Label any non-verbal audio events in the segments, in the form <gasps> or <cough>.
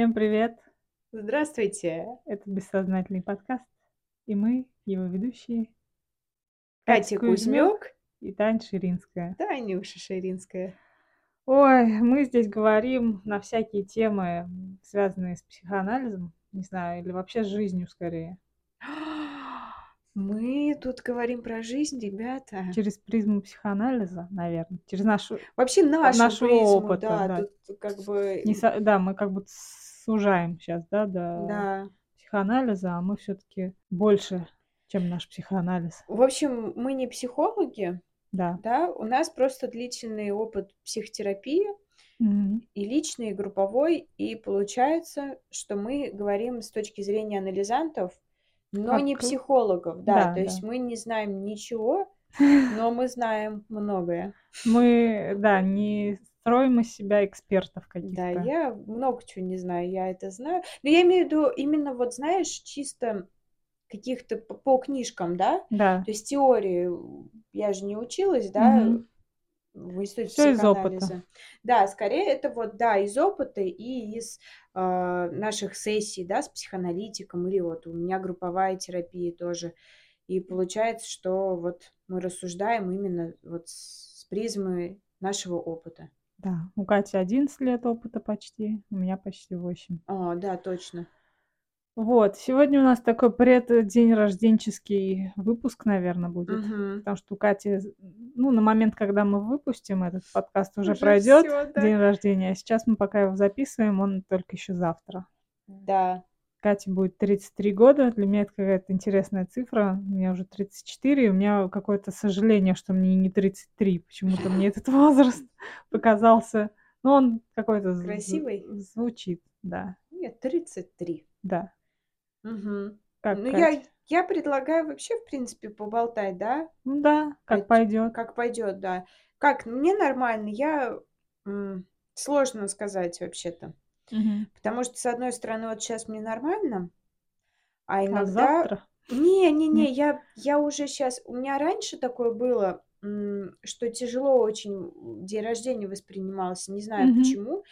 Всем привет! Здравствуйте! Это бессознательный подкаст, и мы, его ведущие, Катя Кузьмёк и Таня Ширинская. Танюша Ширинская. Ой, мы здесь говорим на всякие темы, связанные с психоанализом, не знаю, или вообще с жизнью скорее. <gasps> Мы тут говорим про жизнь, ребята. Через призму психоанализа, наверное, через нашу Вообще нашу нашего призму, опыта, да, да. тут как бы не со- да, мы как бы сужаем сейчас, да, до да. психоанализа, а мы все-таки больше, чем наш психоанализ. В общем, мы не психологи, Да. да, у нас просто длительный опыт психотерапии, Мгм. и личный, и групповой, и получается, что мы говорим с точки зрения анализантов, но Как- не психологов, да, да, то есть да. мы не знаем ничего, <laughs> но мы знаем многое. Мы, да, не строим из себя экспертов Да, каких-то. я много чего не знаю, я это знаю. Но я имею в виду именно вот, знаешь, чисто каких-то по, по книжкам, да? Да. То есть теории, я же не училась, да, Мгм. в институте Всё из опыта. Да, скорее это вот, да, из опыта и из а, наших сессий, да, с психоаналитиком, или вот у меня групповая терапия тоже. И получается, что вот мы рассуждаем именно вот с призмы нашего опыта. Да. У Кати 11 лет опыта почти, у меня почти 8. О, да, точно. Вот, сегодня у нас такой преддень рожденческий выпуск, наверное, будет. Мгм. Потому что у Кати, ну, на момент, когда мы выпустим этот подкаст, уже, Уже пройдет всё, да. день рождения. А сейчас мы пока его записываем, он только еще завтра. Да. Кате будет 33 года. Для меня это какая-то интересная цифра. У меня уже 34, и у меня какое-то сожаление, что мне не 33. Почему-то мне этот <laughs> возраст показался... Ну, он какой-то... Красивый? Звучит, да. Нет, 33. Да. Мгм. Как, Ну, Кать? я, я предлагаю вообще, в принципе, поболтать, да? Ну да, как Кать, пойдет. Как пойдет, да. Как, мне нормально, я... Сложно сказать вообще-то. Потому что, с одной стороны, вот сейчас мне нормально, а А иногда... завтра? Не-не-не, Нет. я, я уже сейчас... У меня раньше такое было, что тяжело очень день рождения воспринимался, не знаю Мгм. почему.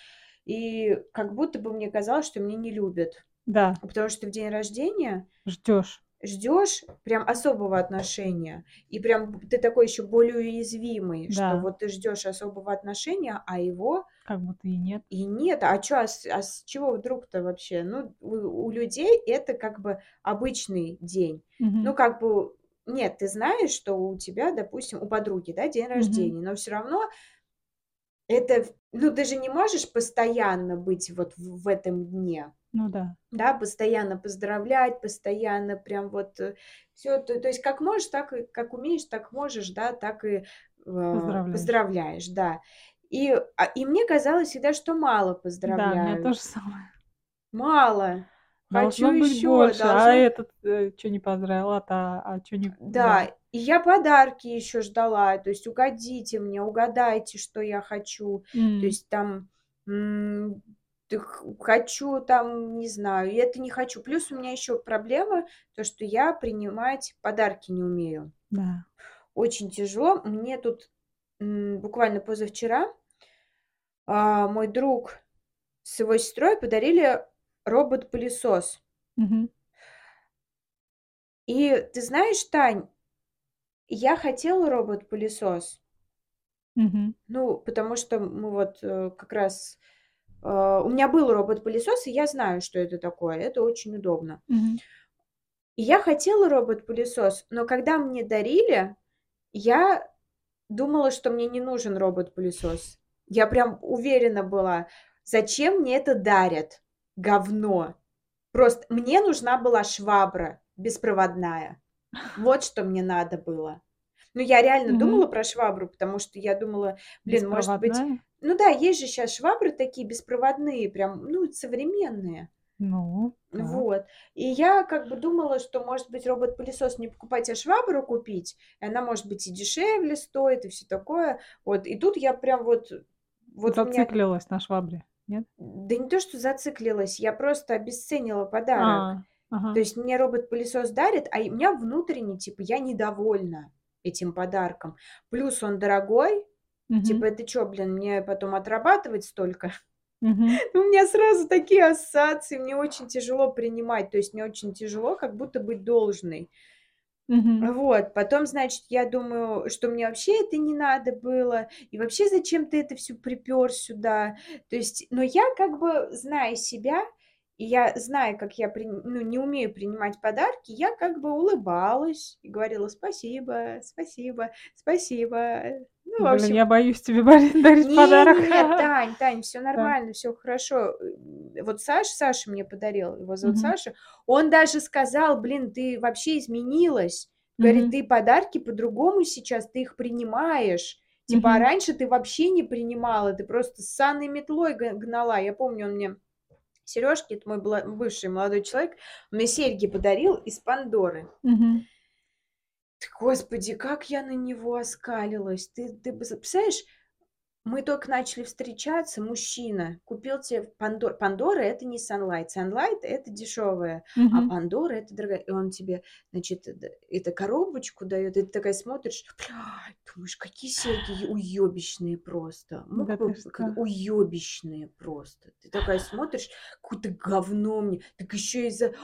И как будто бы мне казалось, что меня не любят. Да, Потому что в день рождения ждешь. Ждешь прям особого отношения. И прям ты такой еще более уязвимый, что Да. вот ты ждешь особого отношения, а его Как будто и нет. и нет. А чё, а с, а с чего вдруг-то вообще? Ну, у, у людей это как бы обычный день. Мгм. Ну, как бы, нет, ты знаешь, что у тебя, допустим, у подруги, да, день Мгм. рождения, но все равно это, ну, ты же не можешь постоянно быть вот в, в этом дне, Ну да. да, постоянно поздравлять, постоянно прям вот все, то, то есть как можешь, так и, как умеешь, так можешь, да, так и э, Поздравляешь. поздравляешь, да. И, а- и мне казалось всегда, что мало Да, у меня поздравляют. то же самое. Мало. Хочу Должно быть еще, больше. А должно этот что не поздравил, а та, а что не... Да, и я подарки еще ждала, то есть угодите мне, угадайте, что я хочу, то М, есть там хочу там, не знаю, и это не хочу. Плюс у меня еще проблема, то что я принимать подарки не умею. Да. Очень тяжело. Мне тут м, буквально позавчера а, мой друг с его сестрой подарили робот-пылесос. Мгм. И ты знаешь, Тань, я хотела робот-пылесос. Мгм. Ну, потому что мы вот э, как раз... э, у меня был робот-пылесос, и я знаю, что это такое. Это очень удобно. И я хотела робот-пылесос, но когда мне дарили, я думала, что мне не нужен робот-пылесос. Я прям уверена была, зачем мне это дарят? Говно. Просто мне нужна была швабра беспроводная. Вот что мне надо было. Ну, я реально Мгм. думала про швабру, потому что я думала, блин, может быть... Ну да, есть же сейчас швабры такие беспроводные, прям, ну, современные. Ну, так. Вот. И я как бы думала, что, может быть, робот-пылесос не покупать, а швабру купить. И она, может быть, и дешевле стоит, и все такое. Вот. И тут я прям вот... Вот у меня... Зациклилась на швабре, нет? Да не то, что зациклилась, я просто обесценила подарок. А, ага. То есть мне робот-пылесос дарит, а у меня внутренне, типа, я недовольна этим подарком. Плюс он дорогой. Мгм. Типа, это что, блин, мне потом отрабатывать столько? Мгм. <laughs> У меня сразу такие ассоциации, мне очень тяжело принимать, то есть мне очень тяжело как будто быть должной. Мгм. Вот, потом, значит, я думаю, что мне вообще это не надо было, и вообще зачем ты это всё припёр сюда? То есть, но я как бы, зная себя, и я знаю, как я прин ну, не умею принимать подарки, я как бы улыбалась и говорила: "Спасибо, спасибо, спасибо". Ну, Блин, я общем боюсь тебе <laughs> дарить подарок. Не-не-нет, <laughs> Тань, Тань, Так. нормально, всё хорошо. Э, вот Саша Саша мне подарил, его зовут Мгм. Саша, он даже сказал: "Блин, ты вообще изменилась". Говорит: Мгм. "Ты подарки по-другому сейчас, ты их принимаешь. Типа, а Мгм. раньше ты вообще не принимала, ты просто с санной метлой гнала". Я помню, он мне серёжки, это мой бывший молодой человек, мне серьги подарил из Пандоры. Т Господи, как я на него оскалилась! Ты ты представляешь, мы только начали встречаться, мужчина купил те Пандо Пандора- это не Sunlight, Sunlight- это дешёвая, а Мгм. Пандора- это дорогая. И он тебе, значит, это коробочку даёт, и ты такая смотришь, думаешь: "Какие серьги уёбищные просто". Да ты бы что? уёбищные просто. Ты такая смотришь, какое-то говно мне, так ещё и за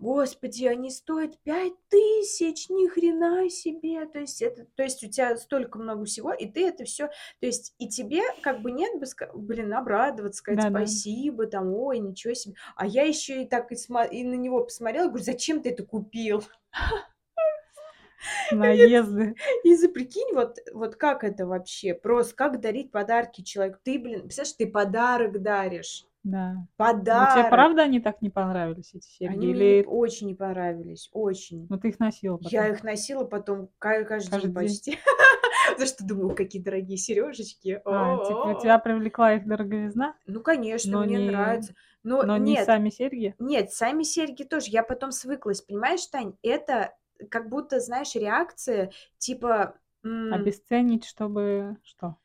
Господи, они стоят 5000! Ни хрена себе! То есть это то есть у тя столько много всего, и ты это всё то есть и тебе как бы нет бы блин, обрадоваться, сказать Да-да. спасибо, там: "Ой, ничего себе". А я ещё и так и смо и на него посмотрела, говорю: "Зачем ты это купил?" <laughs> Наезды. и за прикинь, вот вот как это вообще? Просто как дарить подарки человеку? Ты, блин, представляешь, ты подарок даришь. Да. Ну, те Подарок! правда они так не понравились, эти серьги, Они мне или очень не понравились, очень. Ну, ты их носила Я потом? их носила потом ка каждый день Каждый день? <laughs> Потому что думаю: "Какие дорогие серёжечки, А, типа тебя о". привлекла их дороговизна, Ну, конечно, но мне не нравится. Но но не нет, сами серьги? нет, сами серьги тоже. Я потом свыклась, понимаешь, Тань? Это как будто, знаешь, реакция типа, м Обесценить, чтобы что?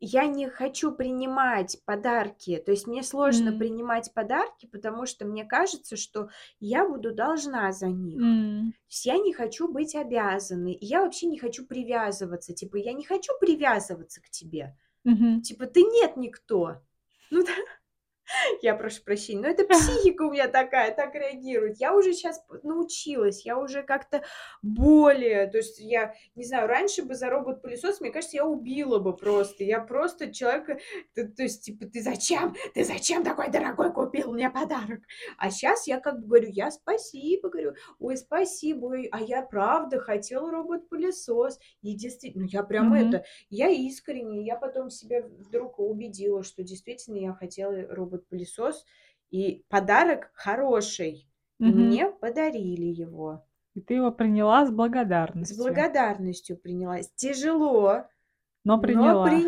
Я не хочу принимать подарки. То есть мне сложно М. принимать подарки, потому что мне кажется, что я буду должна за них. М. То есть я не хочу быть обязанной, и я вообще не хочу привязываться. Типа, я не хочу привязываться к тебе. Мгм. Типа, ты нет никто. Ну да. Я прошу прощения, но это психика у меня такая, так реагирует. Я уже п научилась, я уже как-то более то есть я не знаю, раньше бы за робот-пылесос, мне кажется, я убила бы просто. Я просто человека т то есть, типа: "Ты зачем? Ты зачем такой дорогой купил мне подарок?" А щас я как бы говорю: "Я спасибо", говорю: "Ой, спасибо, ой, а я правда хотела робот-пылесос". И действи ну, я прям Мгм. это, я искренне, я потом себя вдруг убедила, что действительно я хотела робот-пылесос, и подарок хороший, и Мгм. мне подарили его. И ты его приняла с С благодарностью. благодарностью приняла. Тяжело, Но но приняла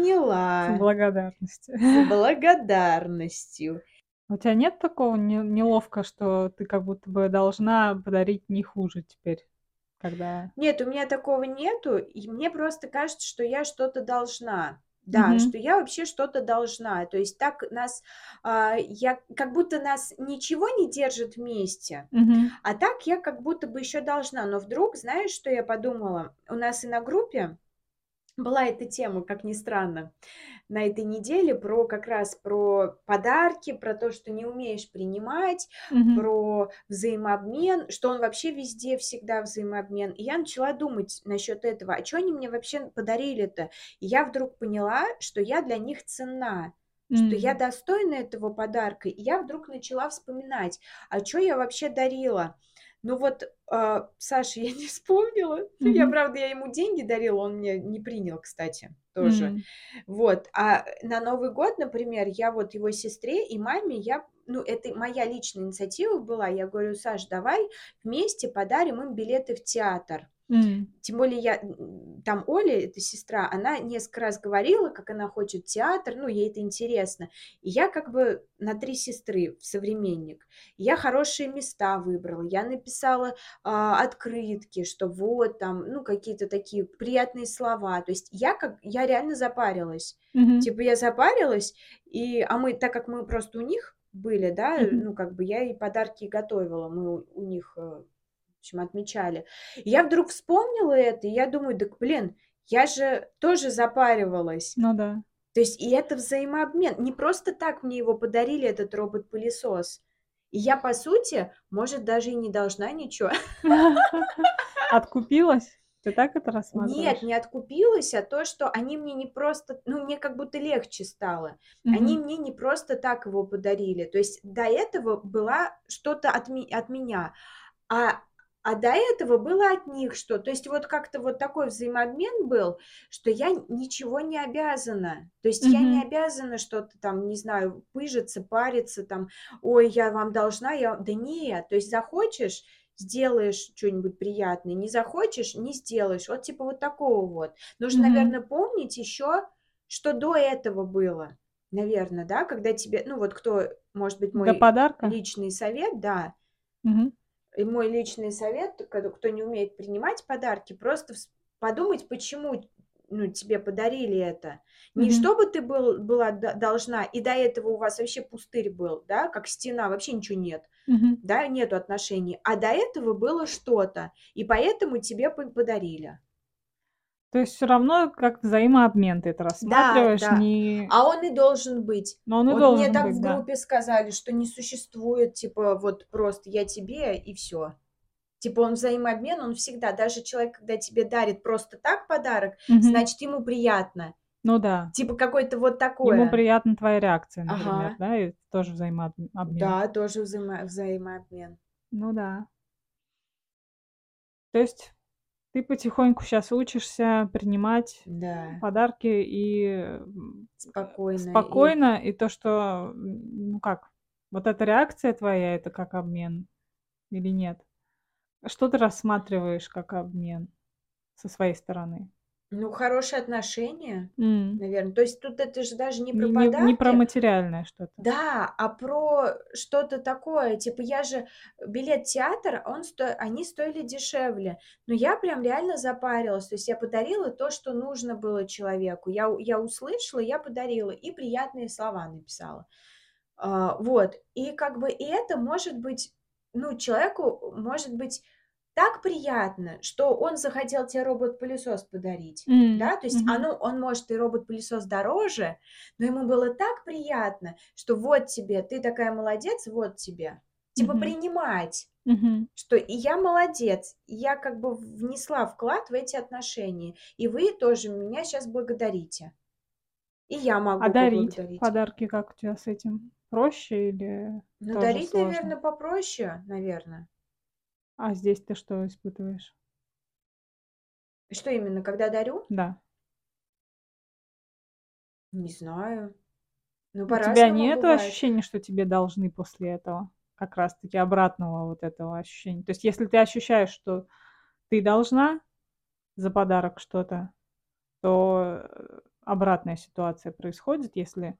с приняла. благодарностью. С <laughs> благодарностью. У тя нет такого не неловко, что ты как будто бы должна подарить не хуже теперь, когда Нет, у меня такого нету, и мне просто кажется, что я что-то должна. Да, Мгм. что я вообще что-то должна. То есть так нас, а, я как будто нас ничего не держит вместе, Мгм. а так я как будто бы ещё должна. Но вдруг, знаешь, что я подумала? У нас и на группе была эта тема, как ни странно, на этой неделе про как раз про подарки, про то, что не умеешь принимать, Мгм. про взаимообмен, что он вообще везде всегда взаимообмен. И я начала думать насчёт этого: а чё они мне вообще подарили-то? И я вдруг поняла, что я для них ценна, что я достойна этого подарка. И я вдруг начала вспоминать: а чё я вообще дарила? Ну вот, а, Саше <laughs> я не вспомнила. Я, Мгм. правда, я ему деньги дарила, он мне не принял, кстати, тоже. М. Вот, а на Новый год, например, я вот его сестре и маме, я ну, это моя личная инициатива была. Я говорю: "Саш, давай вместе подарим им билеты в театр". Тем более я там Оля, это сестра, она несколько раз говорила, как она хочет театр, ну, ей это интересно. И я как бы на 3 сестры в современник. Я хорошие места выбрала, я написала, а, открытки, что вот там, ну, какие-то такие приятные слова. То есть я как я реально запарилась. Мгм. Типа я запарилась, и а мы, так как мы просто у них были, да, Мгм. ну, как бы я и подарки готовила, мы у у них, э, общем, отмечали. И я вдруг вспомнила это, и я думаю: "Дак, блин, я же тоже запаривалась". Ну да. То есть и это взаимообмен. Не просто так мне его подарили, этот робот-пылесос. И я, по сути, может, даже и не должна ничего. <laughs> Откупилась? Ты так это Нет, рассматриваешь? не откупилась, а то, что они мне не просто, ну, мне как будто легче стало. Они Мгм. мне не просто так его подарили. То есть до этого была что-то от, ми- от меня, а, а до этого было от них что. То есть вот как-то вот такой взаимообмен был, что я ничего не обязана. То есть я не обязана что-то там, не знаю, пыжиться, париться, там, ой, я вам должна, я... Да нет, то есть захочешь, сделаешь что-нибудь приятное, не захочешь, не сделаешь. Вот типа вот такого вот. Нужно, Мгм. наверное, помнить еще, что до этого было. Наверное, да, когда тебе, ну вот кто, может быть, мой личный совет, да, Мгм. И мой личный совет, кто не умеет принимать подарки, просто подумать, почему ну, тебе подарили это. Не Мгм. чтобы ты был, была должна, и до этого у вас вообще пустырь был, да, как стена, вообще ничего нет Мгм. да, нету отношений, а до этого было что-то, и поэтому тебе по- подарили. То есть все равно как взаимообмен ты это рассматриваешь, да. не... А он и должен быть. Но он и вот должен мне так быть, в да. группе сказали, что не существует, типа, вот просто я тебе и все. Типа он взаимообмен, он всегда, даже человек, когда тебе дарит просто так подарок, Мгм. значит ему приятно. Ну да. Типа какой-то вот такое. Ему приятна твоя реакция, например, Ага. да, и тоже взаимообмен. Да, тоже взаимо- взаимообмен. Ну да. То есть ты потихоньку сейчас учишься принимать Да, подарки и м, спокойно. и- спокойно, и то, что, ну как, вот эта реакция твоя, это как обмен или нет? Что ты рассматриваешь как обмен со своей стороны? Ну, хорошие отношения. М. Наверное. То есть тут это же даже не про Не, не- подарки. не про материальное что-то. Да, а про что-то такое. Типа я же билет в театр, он сто... они стоили дешевле. Но я прям реально запарилась. То есть я подарила то, что нужно было человеку. Я, у- я услышала, я подарила. И приятные слова написала. А, вот. И как бы и это может быть, ну, человеку может быть так приятно, что он захотел тебе робот-пылесос подарить. М, Да, то есть мгм. оно, он может и робот-пылесос дороже, но ему было так приятно, что вот тебе, ты такая молодец, вот тебе. Типа Мгм. принимать, Мгм. что и я молодец, и я как бы внесла вклад в эти отношения, и вы тоже меня сейчас благодарите. И я могу А дарить подарки как у тебя с этим? Проще или Ну, дарить, сложно? наверное, попроще, наверное. А здесь ты что испытываешь? Что именно, когда дарю? Да. Не знаю. Ну, У тебя бывает. ощущения, что тебе должны после этого? Как раз-таки обратного вот этого ощущения. То есть если ты ощущаешь, что ты должна за подарок что-то, то э, обратная ситуация происходит, если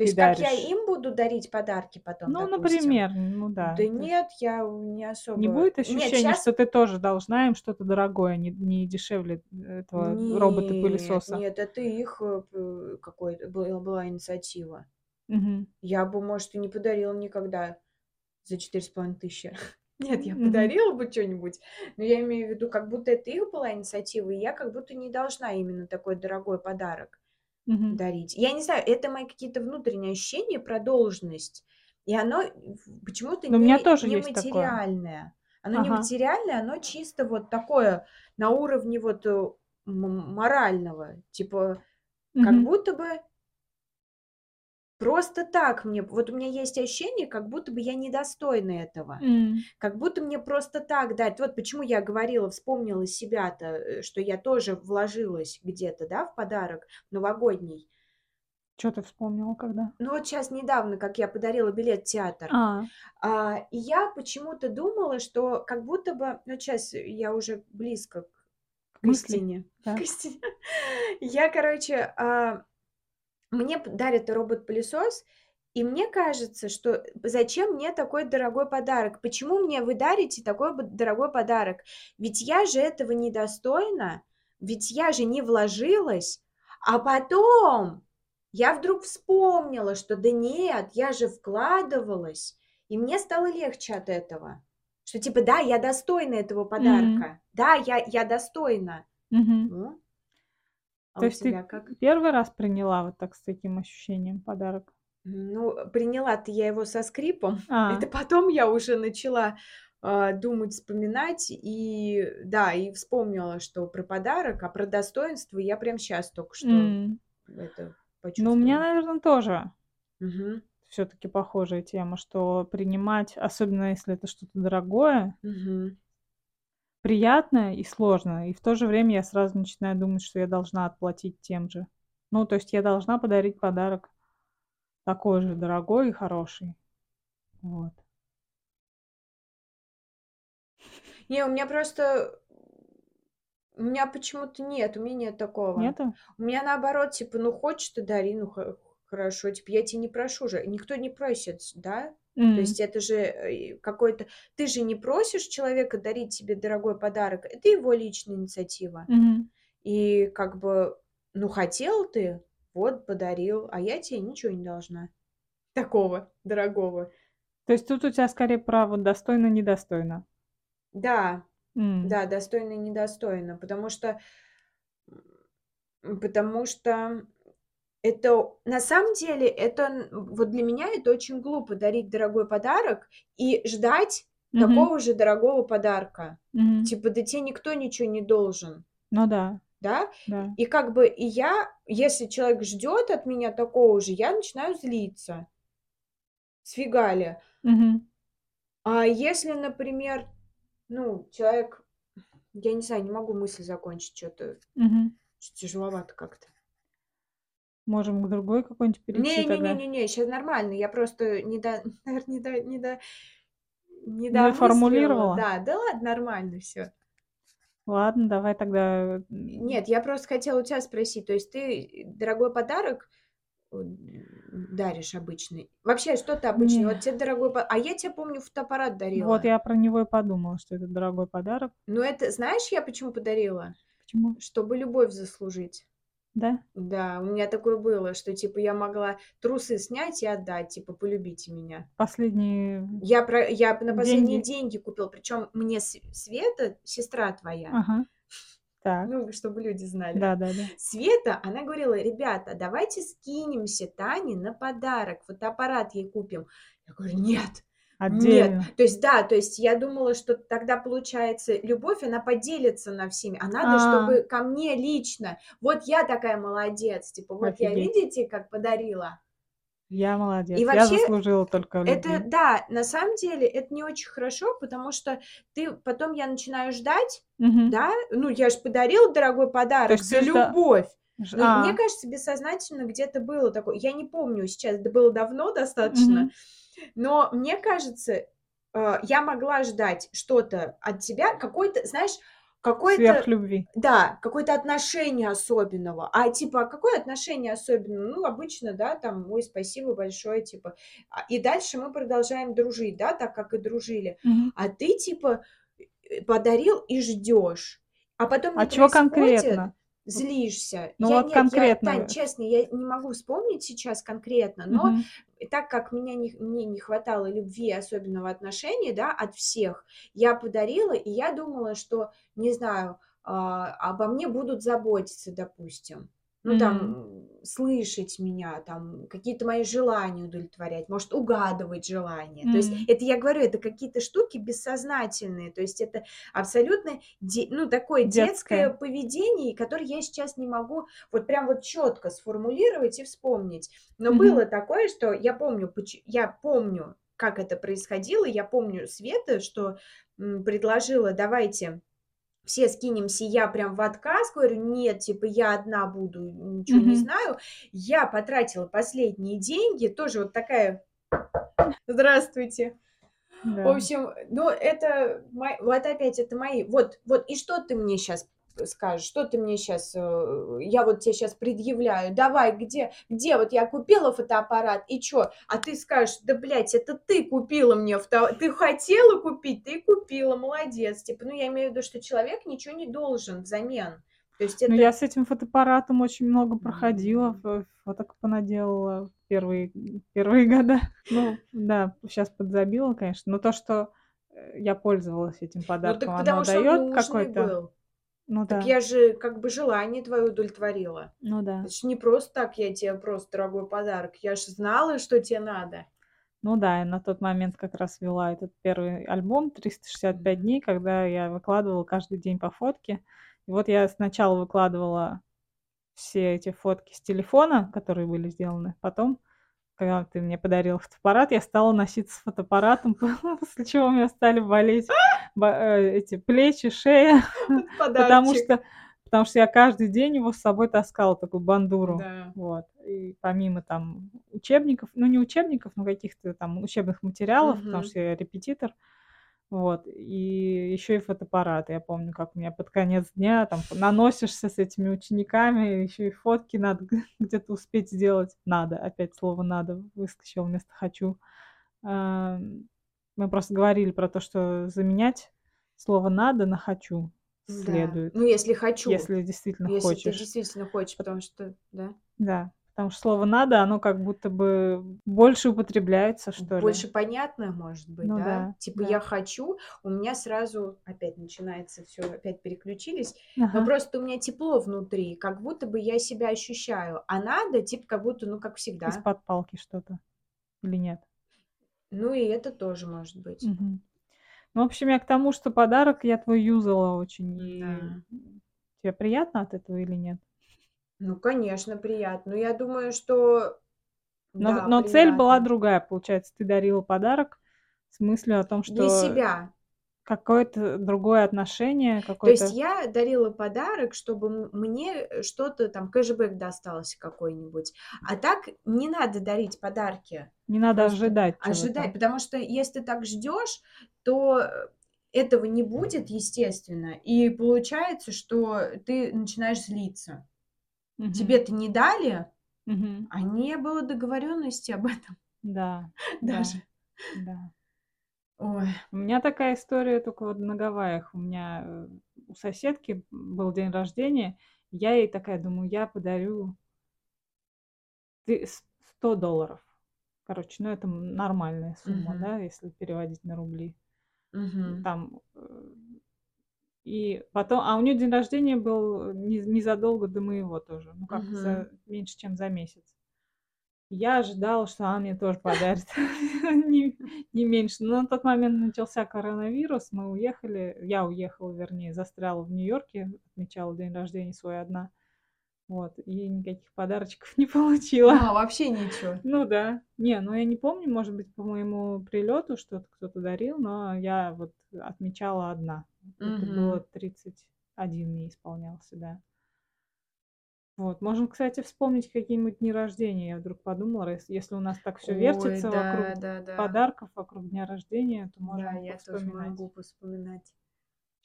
То есть как я даришь. им буду дарить подарки потом, Ну, допустим? например, ну да. Да нет, я не особо... Не будет Нет, ощущения, сейчас... что ты тоже должна им что-то дорогое, не, не дешевле этого Нет, робота-пылесоса. нет, это их э, какой-то была, инициатива. Мгм. Я бы, может, и не подарила никогда за четыре с половиной тысячи. <laughs> Нет, я подарила бы что-нибудь, но я имею в виду, как будто это их была инициатива, и я как будто не должна именно такой дорогой подарок Мгм. дарить. Я не знаю, это мои какие-то внутренние ощущения про должность, и оно почему-то Но у меня не, тоже не есть такое. материальное. Оно не Ага. материальное, оно чисто вот такое на уровне вот э, морального. Типа, как будто бы просто так мне, вот у меня есть ощущение, как будто бы я недостойна этого. М. Как будто мне просто так дать. Вот почему я говорила, вспомнила себя-то, э, что я тоже вложилась где-то, да, в подарок новогодний. Чё ты вспомнила когда? Ну вот сейчас недавно, как я подарила билет в театр, А, а, и я почему-то думала, что как будто бы, ну сейчас я уже близко к к мысли. истине, Да. к истине. <laughs> Я, короче, а, мне дарят робот-пылесос, и мне кажется, что зачем мне такой дорогой подарок? Почему мне вы дарите такой дорогой подарок? Ведь я же этого недостойна, ведь я же не вложилась, а потом я вдруг вспомнила, что да нет, я же вкладывалась, и мне стало легче от этого. Что типа, да, я достойна этого подарка, да, я, я достойна. Мгм. Ну, То есть ты как? первый раз приняла вот так с таким ощущением подарок? Ну, приняла-то я его со скрипом. <laughs> Это А. потом я уже начала, а, думать, вспоминать. И да, и вспомнила, что про подарок, а про достоинство я прям щас только что М. это Ну, у меня, почувствовала. наверно, тоже Мгм. всё-таки похожая тема, что принимать, особенно если это что-то дорогое Мгм. Приятно и сложно. И в то же время я сразу начинаю думать, что я должна отплатить тем же. Ну, то есть я должна подарить подарок такой же дорогой и хороший. Вот. Не, у меня просто у меня почему-то нет, у меня нет такого. Нету? У меня наоборот, типа, ну, хочешь- ты дари, ну, хо хорошо. Типа, я тя не прошу же. Никто не просит, с да? То есть это же, э, какой-то ты же не просишь человека дарить тебе дорогой подарок. Это его личная инициатива. Мгм. И как бы, ну, хотел ты- вот, подарил, а я те ничего не должна такого дорогого. То есть тут у тя скорее про вот достойно-недостойно? Да. М. Да, достойно, недостойно. Потому что потому что это на самом деле, это вот для меня это очень глупо- дарить дорогой подарок и ждать Мгм. такого же дорогого подарка. Мгм. Типа, да те никто ничего не должен. Ну да. Да? Да. И как бы и я, если человек ждёт от меня такого же, я начинаю злиться. Сфига ли? Мгм. А если, например, ну, человек, я не знаю, не могу мысль закончить, Мгм. чё-то тяжеловато как-то. Можем к другой какой-нибудь перейти Не не не тогда? не не, щас нормально. Я просто не до <laughs> не до не до не Не домыслила. формулировала? Да, да ладно, нормально всё. Ладно, давай тогда, м Нет, я просто хотела у тя спросить, то есть ты дорогой подарок, э, даришь обычный? Вообще, что ты обычно Не. вот те дорогой а я те, помню, фотоаппарат Вот дарила. я про него и подумала, что это дорогой подарок. Ну, это знаешь, я почему подарила? Почему? Чтобы любовь заслужить. Да? Да, у меня такое было, что, типа, я могла трусы снять и отдать, типа: "Полюбите меня". Последние Я про я на последние деньги? деньги купила, причём мне Св Света, сестра твоя, Ага. Так. ну, чтобы люди знали. Да-да-да. Света, она говорила: "Ребята, давайте скинемся Тане на подарок, фотоаппарат ей купим". Я говорю: "Нет, нет". Отдельно. То есть да, то есть я думала, что тогда, получается, любовь, она поделится на всеми, а надо, А. чтобы ко мне лично. Вот я такая молодец, типа, вот я, Офигеть. видите, как подарила. Я молодец. И Я вообще, заслужила только это любви. да, на самом деле это не очень хорошо, потому что ты потом я начинаю ждать, Мгм. да, ну, я ж подарила дорогой подарок есть за любовь. ж Ну, мне а. кажется, бессознательно где-то было такое. Я не помню сейчас, это было давно достаточно, Мгм. Но мне кажется, э, я могла ждать что-то от тебя, какой-то, знаешь, какое-то Сверхлюбви. да, какое-то отношение особенного. А типа, а какое отношение особенного? Ну, обычно, да, там: "Ой, спасибо большое", типа. А, и дальше мы продолжаем дружить, да, так, как и дружили. Мгм. А ты, типа, э, подарил и ждёшь, а потом А чего происходит, конкретно? Злишься. ну Я вот нет, я, конкретно. Тань, честно, я не могу вспомнить сейчас конкретно, но Мгм. так как меня не мне не хватало любви особенного отношения, да, от всех, я подарила, и я думала, что, не знаю, а, обо мне будут заботиться, допустим. Ну, там, слышать меня, там, какие-то мои желания удовлетворять, может, угадывать желания. То есть это, я говорю, это какие-то штуки бессознательные, то есть это абсолютно де ну, такое детское Детское. поведение, которое я сейчас не могу вот прям вот чётко сформулировать и вспомнить. Но Мгм. было такое, что я помню, я помню, как это происходило. Я помню Света, что, предложила: "Давайте все скинемся". Я прям в отказ говорю: "Нет, типа, я одна буду, ничего не Мгм. знаю". Я потратила последние деньги, тоже вот такая: "Здравствуйте". В Да. общем, ну, это вот опять это мои вот вот и что ты мне щас скажешь? Что ты мне щас, э, я вот те щас предъявляю: "Давай, где где вот я купила фотоаппарат, и чё?" А ты скажешь: "Да, блядь, это ты купила мне фото ты хотела купить, ты купила, молодец". Типа, ну, я имею в виду, что человек ничего не должен взамен. То есть Ну, это я с этим фотоаппаратом очень много проходила, ф фоток понаделала первые первые года. <laughs> Ну да, щас подзабила, конечно, но то, что, э, я пользовалась этим Ну, так подарком, оно нужный какой-то был. Ну Так да. я же как бы желание твое удовлетворила. Ну да. Это не просто так я тебе просто дорогой подарок. Я ж знала, что тебе надо. Ну да, я на тот момент как раз вела этот первый альбом "365 Мгм. дней", когда я выкладывала каждый день по фотке. И вот я сначала выкладывала все эти фотки с телефона, которые были сделаны. Потом, когда ты мне подарил фотоаппарат, я стала носиться с фотоаппаратом, <laughs> после чего у меня стали болеть э, эти плечи, шея, <laughs> потому что потому что я каждый день его с собой таскала, такую бандуру. Да. Вот. И помимо там учебников, ну, не учебников, но каких-то там учебных материалов, потому Мгм. что я репетитор. Вот. И еще и фотоаппарат. Я помню, как у меня под конец дня там наносишься с этими учениками, еще и фотки надо <laughs> где-то успеть сделать. Надо, опять слово "надо" выскочило вместо "хочу". Ам, мы просто говорили про то, что заменять слово "надо" на "хочу" Да. следует, Ну, если хочу. если действительно Если ты хочешь. действительно хочешь, потому что да. Да, потому что слово "надо", оно как будто бы больше употребляется, что ли. Больше понятно, может быть, Ну да? да, Типа да. я хочу, у меня сразу опять начинается всё, опять переключились. Но Ага. просто у меня тепло внутри, как будто бы я себя ощущаю. А надо, типа, как будто, ну, как всегда. Из-под палки что-то или нет? Ну, и это тоже может быть. Мгм. Ну, в общем, я к тому, что подарок я твой юзала очень. Да. тебе приятно от этого или нет? Ну, конечно, приятно. Но я думаю, что Но да, но цель была приятно. другая, получается. Ты дарила подарок с мыслью о том, Для что себя. какое-то другое отношение, То есть какое-то я дарила подарок, чтобы м мне, что-то там, кэшбэк достался какой-нибудь. А так не надо дарить подарки. Не надо Просто ожидать ожидать. чего-то. Потому что если ты так ждешь, то, э, этого не будет, естественно. И получается, что ты начинаешь злиться. Мгм. Тебе-то не дали, Мгм. а не было договоренности об этом Да, <laughs> да, даже. да. Ой. У меня такая история только вот на Гавайях. У меня, э, у соседки был день рождения. Я ей такая думаю: "Я подарю" "ты с 100 долларов". Короче, ну, это, нормальная сумма, Мгм. да, если переводить на рубли. Мгм. Там, э, и потом а у неё день рождения был не незадолго до моего тоже, ну, как Мгм. за меньше, чем за месяц. Я ожидала, что она мне тоже подарит <laughs> не не меньше. Но на тот момент начался коронавирус, мы уехали, я уехала, вернее, застряла в Нью-Йорке, отмечала день рождения свой одна. Вот, и никаких подарочков <laughs> не получила. А, вообще ничего. Ну да. Не, ну я не помню, может быть, по моему прилёту что-то кто-то дарил, но я вот отмечала одна. Это было Мгм. 31 мне исполнялся, да. Вот. Можно, кстати, вспомнить какие-нибудь дни рождения. Я вдруг подумала, если у нас так Ой, вертится да, вокруг да, да. подарков, вокруг дня рождения, то Да, можно я тоже могу вспоминать.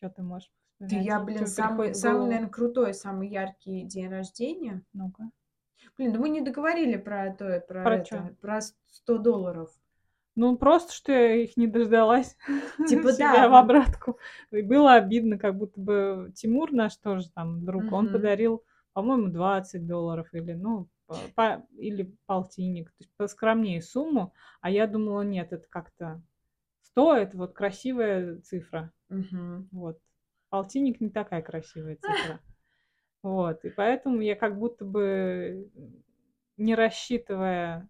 Чё ты можешь Да вспоминать? я, Чё блин, самый приходит самый, голову? наверно, крутой, самый яркий день рождения. Ну-ка. Блин, да мы не договорили про то про Про чё? это, про с 100 долларов. Ну, просто, что я их не дождалась <laughs> Типа да, в обратку. И было обидно, как будто бы Тимур, наш тоже там друг, он подарил, по-моему, 20 долларов или, ну, по или полтинник, то есть поскромнее сумму. А я думала: "Нет, это как-то 100 это вот красивая цифра". Мгм. Вот. Полтинник не такая красивая цифра. <laughs> Вот. И поэтому я как будто бы, не рассчитывая,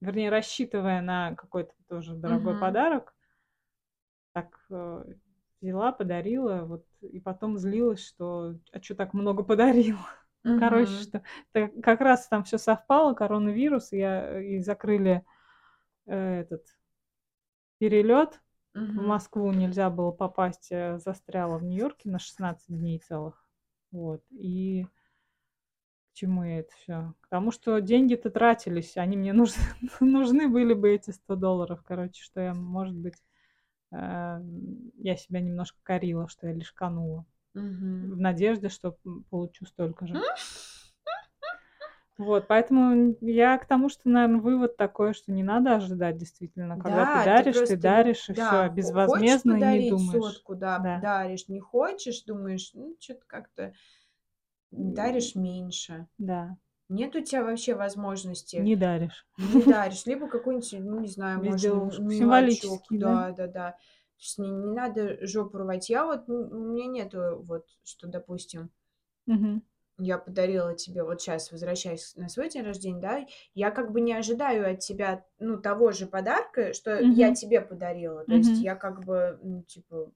вернее, рассчитывая на какой-то тоже дорогой Мгм. подарок так, э, взяла, подарила, вот, и потом злилась, что: "А чё так много подарила?" Ну, <laughs> короче, что это как раз там всё совпало, коронавирус, и я и закрыли, э, этот перелёт в Мгм. Москву, нельзя было попасть, я застряла в Нью-Йорке на 16 дней целых. Вот. И чему я это всё? К тому, что деньги-то тратились, они мне нуж <laughs> нужны были бы эти 100 долларов. Короче, что я, может быть, эм, я себя немножко корила, что я лишканула Мгм. в надежде, что, получу столько же. <laughs> Вот, поэтому, я к тому, что, наверно, вывод такой, что не надо ожидать действительно. Когда ты Да, ты даришь, ты просто не даришь, и да, хочешь безвозмездно, и не думаешь. сотку, да, Да. даришь, не хочешь, думаешь: "Ну, чё-то как-то даришь меньше". да. Нет у тя вообще возможности Не даришь. не <laughs> даришь, либо какой-нибудь, ну, не знаю, может, м Безделушку. мелочок, Символический, да? да-да-да. есть не, не надо жопу рвать. Я вот, у меня нету вот, что, допустим, Мгм. я подарила тебе вот сейчас, возвращаясь на свой день рождения, да, я как бы не ожидаю от тебя, ну, того же подарка, что я Мгм. тебе подарила. То есть Мгм. я как бы, ну, типа,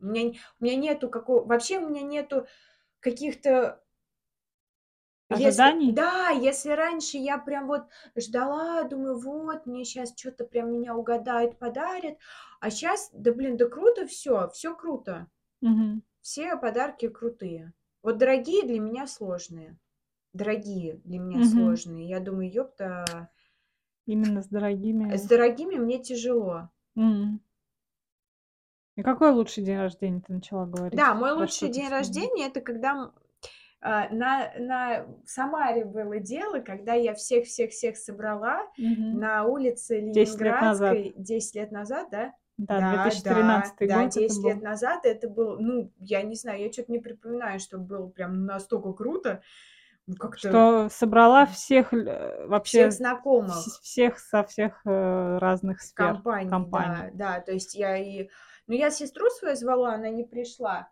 у меня, у меня нету какого... Вообще у меня нету каких-то... Если, Ожиданий? да, если раньше я прям вот ждала, думаю, вот, мне сейчас что-то прям меня угадают, подарят, а сейчас, да блин, да круто все, все круто. Мгм. Все подарки крутые. Вот дорогие для меня сложные. Дорогие для меня Мгм. сложные. Я думаю, ёпта, Именно с дорогими. с дорогими мне тяжело. М. И какой лучший день рождения ты начала говорить? Да, мой Про лучший день рождения это когда на, на в Самаре было дело, когда я всех-всех-всех собрала Мгм. на улице 10 лет назад. Ленинградской 10 лет назад, да? Да, Да, 2013 да, да, год это 10 лет был. назад это было, ну, я не знаю, я что-то не припоминаю, что было прям настолько круто. Ну, Как-то Что собрала всех э, вообще всех знакомых. вс- всех со всех э, разных сфер компании, компаний. да, да, то есть я и... Ну, я сестру свою звала, она не пришла.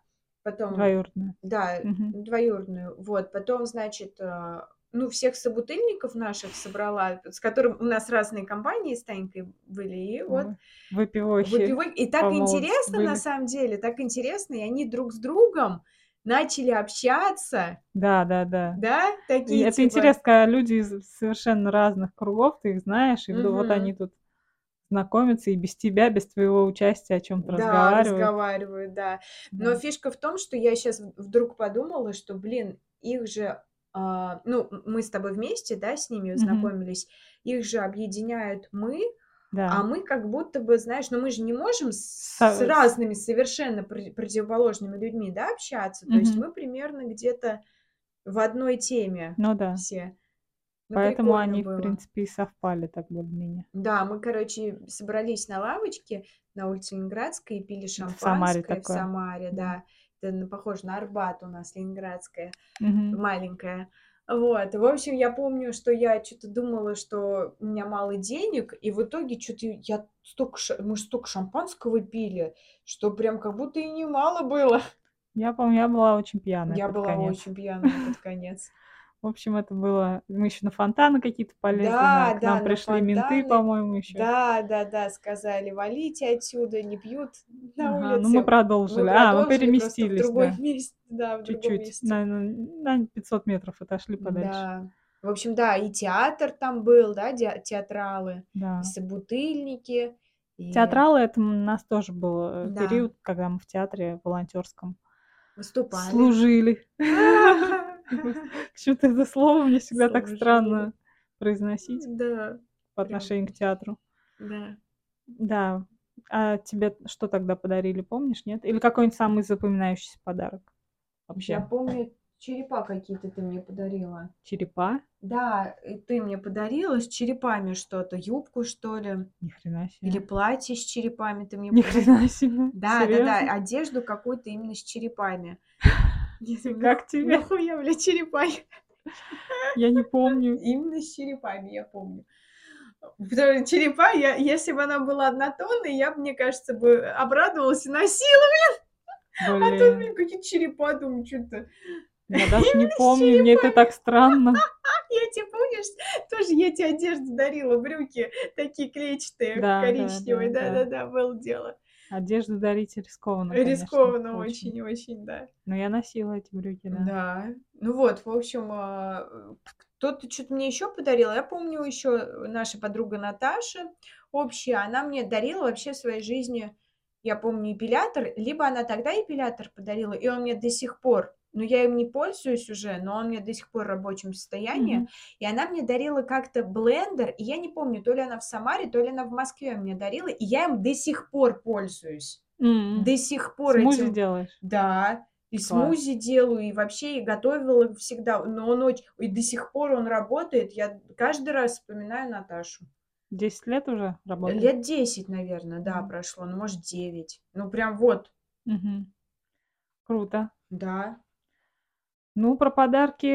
Потом, Двоюродная. да, Мгм. двоюродную, вот, потом, значит, э, ну, всех собутыльников наших собрала, с которым у нас разные компании с Танькой были, и вот Выпивохи выпивой. И так интересно, на были. самом деле, так интересно, и они друг с другом начали общаться, Да, да, да. да, такие это типа... интересно, когда люди из совершенно разных кругов, ты их знаешь, и вдруг вот они тут знакомятся и без тебя, без твоего участия о чем-то Да, разговаривают. разговаривают, да. Но Да. фишка в том, что я сейчас вдруг подумала, что, блин, их же, а, ну, мы с тобой вместе, да, с ними знакомились, их же объединяют мы, а Да. мы как будто бы, знаешь, ну мы же не можем с, Со- с разными совершенно пр- противоположными людьми, да, общаться. То есть мы примерно где-то в одной теме Ну да. все. Ну, Поэтому они, в было. принципе, и совпали так более-менее. Да, мы, короче, собрались на лавочке на улице Ленинградской и пили Это в Самаре шампанское в такое. Самаре, Да. Это на- похоже на Арбат у нас, Ленинградская, Мгм. маленькая. Вот, в общем, я помню, что я что-то думала, что у меня мало денег, и в итоге что-то я столько, мы столько шампанского пили, что прям как будто и немало было. Я помню, я была очень пьяная Я была конец. очень пьяная под конец. В общем, это было... Мы еще на фонтаны какие-то полезли, на... Да, к да, нам на пришли менты, фонтаны. по-моему, еще. Да, да, да, сказали, валите отсюда, не пьют на Ага, ну мы улице. продолжили. Мы а, мы продолжили в переместились, другой да. <laughs> месте, да, в Чуть-чуть. месте. На, на- на 500 метров отошли подальше. Да. В общем, да, и театр там был, да, театралы, Да. и собутыльники, и Театралы, это у нас тоже был э, Да. период, когда мы в театре волонтерском выступали. служили. <laughs> <laughs> Почему-то это слово мне всегда так странно произносить Да, по отношению к театру. да. Да. А тебе что тогда подарили, помнишь, нет? Или какой-нибудь самый запоминающийся подарок? Я Вообще. помню, черепа какие-то ты мне подарила. Черепа? Да, ты мне подарила с черепами что-то, юбку, что ли, Ни хрена себе. или платье с черепами ты мне Ни подарила. хрена себе. Да, да, Серьезно? да, одежду какую-то именно с черепами. Думаю, Как «Нах- тебе? <laughs> Нахуя, бля, черепа? Я не помню. Именно с черепами, я помню. Потому что черепа, я, если бы она была однотонной, я бы, мне кажется, бы обрадовалась и носила. А тут, Блин. блин, какие черепа, думаю, что-то. Я даже не помню, мне это так странно. <laughs> Я тебе, помнишь, тоже я тебе одежду дарила, брюки такие клетчатые, коричневые. да, да. Да-да-да, было дело. Одежду дарить рискованно. Рискованно очень-очень, да. Но я носила эти брюки, да. Да. Ну вот, в общем, а, кто-то что-то мне еще подарил. Я помню еще наша подруга Наташа общая, она мне дарила вообще в своей жизни, я помню, эпилятор, либо она тогда эпилятор подарила, и он мне до сих пор, ну я им не пользуюсь уже, но он мне до сих пор в рабочем состоянии, Мгм. и она мне дарила как-то блендер, и я не помню, то ли она в Самаре, то ли она в Москве мне дарила, и я им до сих пор пользуюсь. М. До сих пор Смузи этим делаешь? да, и Класс. смузи делаю, и вообще и готовила всегда. Но он очень... И до сих пор он работает. Я каждый раз вспоминаю Наташу. 10 лет уже работаешь? Лет 10, наверное, да, прошло. Ну, может, 9. Ну, прям вот, Мгм. Круто. да. Ну, про подарки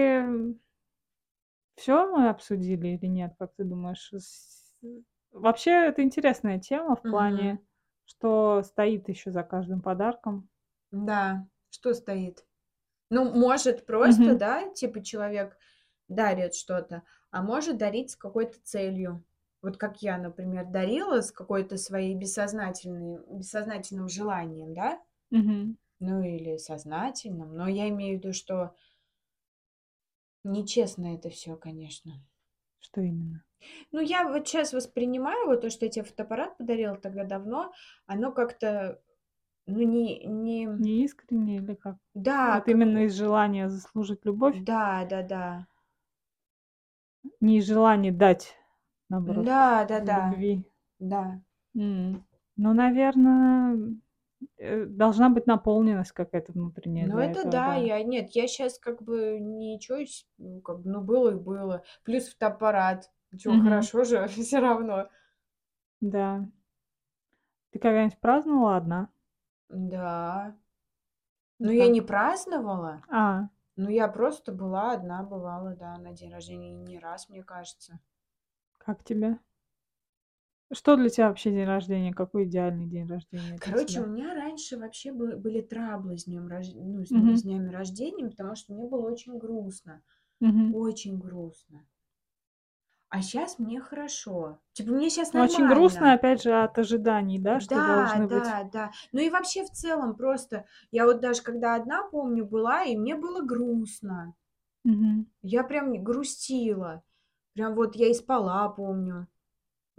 все мы обсудили или нет, как ты думаешь? С- Вообще, это интересная тема в Мгм. плане, Что стоит еще за каждым подарком? Да, что стоит? Ну, может, просто, Мгм. да, типа человек дарит что-то, а может дарить с какой-то целью. Вот как я, например, дарила с какой-то своей бессознательной бессознательным желанием, да? Мгм. Ну, или сознательным, но я имею в виду, что нечестно это всё, конечно. Что именно? Ну, я вот щас воспринимаю вот то, что я те фотоаппарат подарила тогда давно, оно как-то, ну, не не Не искренне или как? Да, Вот как именно из желания заслужить любовь? Да, да-да. Не из желания дать, наоборот, Да-да-да. любви. Да. М. Ну, наверно, э, должна быть наполненность какая-то внутренняя Ну, это этого, да. да. Я нет, я щас как бы ничегось, ну, как бы, ну, было и было. Плюс фотоаппарат. Чё, Мгм. хорошо же <laughs> всё равно. Да. Ты когда-нибудь праздновала одна? Да. Но я как? не праздновала. А. Ну, я просто была одна, бывала, да, на день рождения, не раз, мне кажется. Как тебе? Что для тебя вообще день рождения? Какой идеальный день рождения Короче, у меня раньше вообще бы были траблы с днём рож ну, с дн с днями рождения, потому что мне было очень грустно. Мгм. Очень грустно. А щас мне хорошо. Типа мне щас Ну, очень грустно, нормально. опять же, от ожиданий, да, что Да, должны быть да, да. Ну и вообще в целом просто я вот даже когда одна, помню, была, и мне было грустно. Мгм. Я прям грустила. Прям вот я и спала, помню.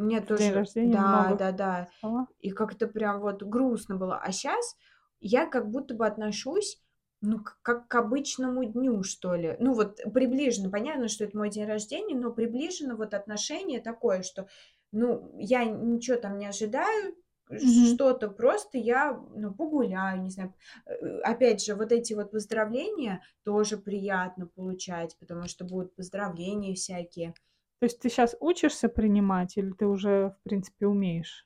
Мне В день тоже рождения много да-да-да. спала? И как-то прям вот грустно было. А щас я как будто бы отношусь, ну, как к обычному дню, что ли. Ну, вот приближенно. Понятно, что это мой день рождения, но приближенно вот отношение такое, что, ну, я ничего там не ожидаю, Мгм. что-то, просто я, ну, погуляю, не знаю. Э, опять же, вот эти вот поздравления тоже приятно получать, потому что будут поздравления всякие. То есть ты щас учишься принимать или ты уже, в принципе, умеешь?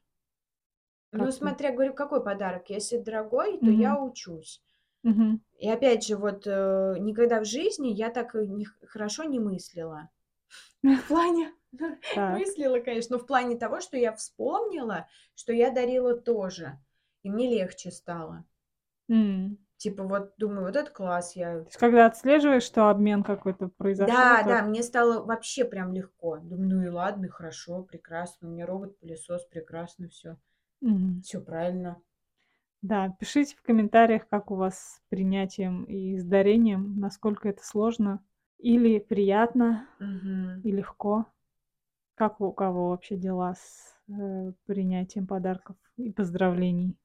Ну, Как ты? смотря, говорю, какой подарок. Если дорогой, то Мгм. я учусь. Мгм. И опять же, вот, э, никогда в жизни я так не х хорошо не мыслила. <laughs> В плане <laughs> мыслила, конечно, но в плане того, что я вспомнила, что я дарила тоже, и мне легче стало. Типа вот думаю: "Вот это класс, я" То есть когда отслеживаешь, что обмен какой-то произошёл, Да, то да, мне стало вообще прям легко. Думаю: "Ну и ладно, хорошо, прекрасно. У меня робот-пылесос, прекрасно всё. Мгм. Всё правильно". Да, пишите в комментариях, как у вас с принятием и с дарением, насколько это сложно или приятно, Мгм. и легко. Как у кого вообще дела с, э, принятием подарков и поздравлений.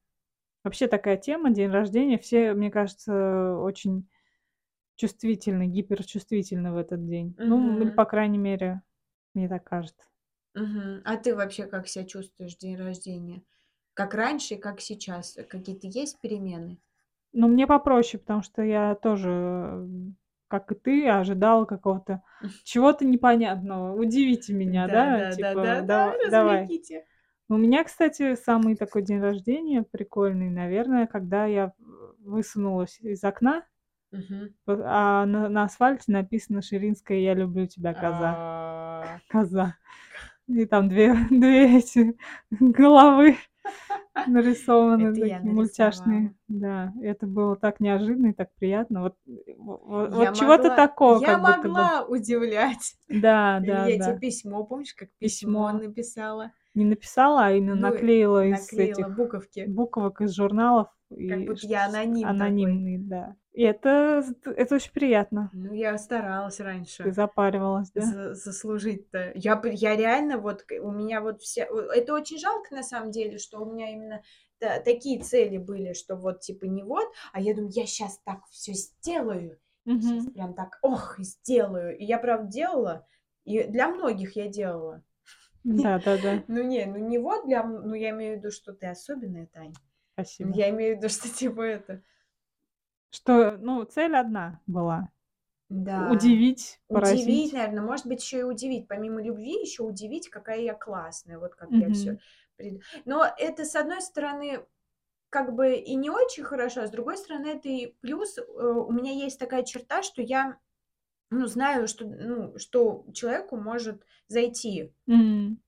Вообще такая тема- день рождения. Все, мне кажется, очень чувствительны, гиперчувствительны в этот день. Ну, или, по крайней мере, мне так кажется. Мгм. А ты вообще как ся чувствуешь в день рождения? Как раньше и как сейчас? Какие-то есть перемены? Ну, мне попроще, потому что я тоже, как и ты, ожидала какого-то <laughs> чего-то непонятного. Удивите меня, Да да, да да да типа, да, дава давай. У меня, кстати, самый такой день рождения прикольный, наверное, когда я в высунулась из окна, Мгм. а на на асфальте написано Ширинская "Я люблю тебя, коза". А. <laughs> Коза. И там 2 2 <laughs> эти головы <laughs> нарисованы Это я такие нарисовала. мультяшные. Да, это было так неожиданно и так приятно. Вот во Я вот чего-то могла такого я как будто бы. могла удивлять. Да, Или да, я те да. письмо, помнишь, как письмо Письмо. написала? Не написала, а именно Ну, наклеила из наклеила этих буковки. буквок из журналов Как и будто я аноним такой. анонимный, да. И это это очень приятно. Ну, я старалась Ты раньше запаривалась, да? за заслужить-то. Я я реально вот у меня вот все это очень жалко, на самом деле, что у меня именно та такие цели были, что вот типа не вот, а я думаю: "Я щас так всё сделаю, щас Мгм. прям так, ох, сделаю". И я правда делала, и для многих я делала. Да-да-да. Ну не, ну не вот для ну, я имею в виду, что ты особенная, Тань. Спасибо. Я имею в виду, что типа это Что, ну, цель одна была Да. удивить, Удивить, поразить. наверно, может быть, ещё и удивить. Помимо любви, ещё удивить, какая я классная, вот как я пред Но это, с одной стороны, как бы и не очень хорошо, а с другой стороны, это и плюс. Э, у меня есть такая черта, что я, ну, знаю, что, ну, что человеку может зайти. М.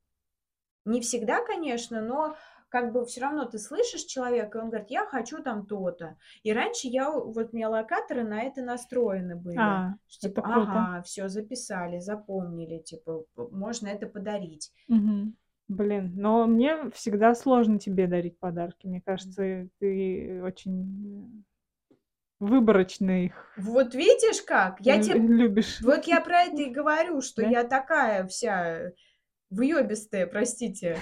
Не всегда, конечно, но как бы все равно ты слышишь человека, и он говорит, я хочу там то-то. И раньше я, вот у меня локаторы на это настроены были. А, Что, типа, ага, все записали, запомнили, типа, можно это подарить. Мгм. Блин, но мне всегда сложно тебе дарить подарки. Мне кажется, ты очень выборочно их Вот видишь как? Я тебе любишь. Вот я про это и <laughs> говорю, что Да? я такая вся выебистая, простите.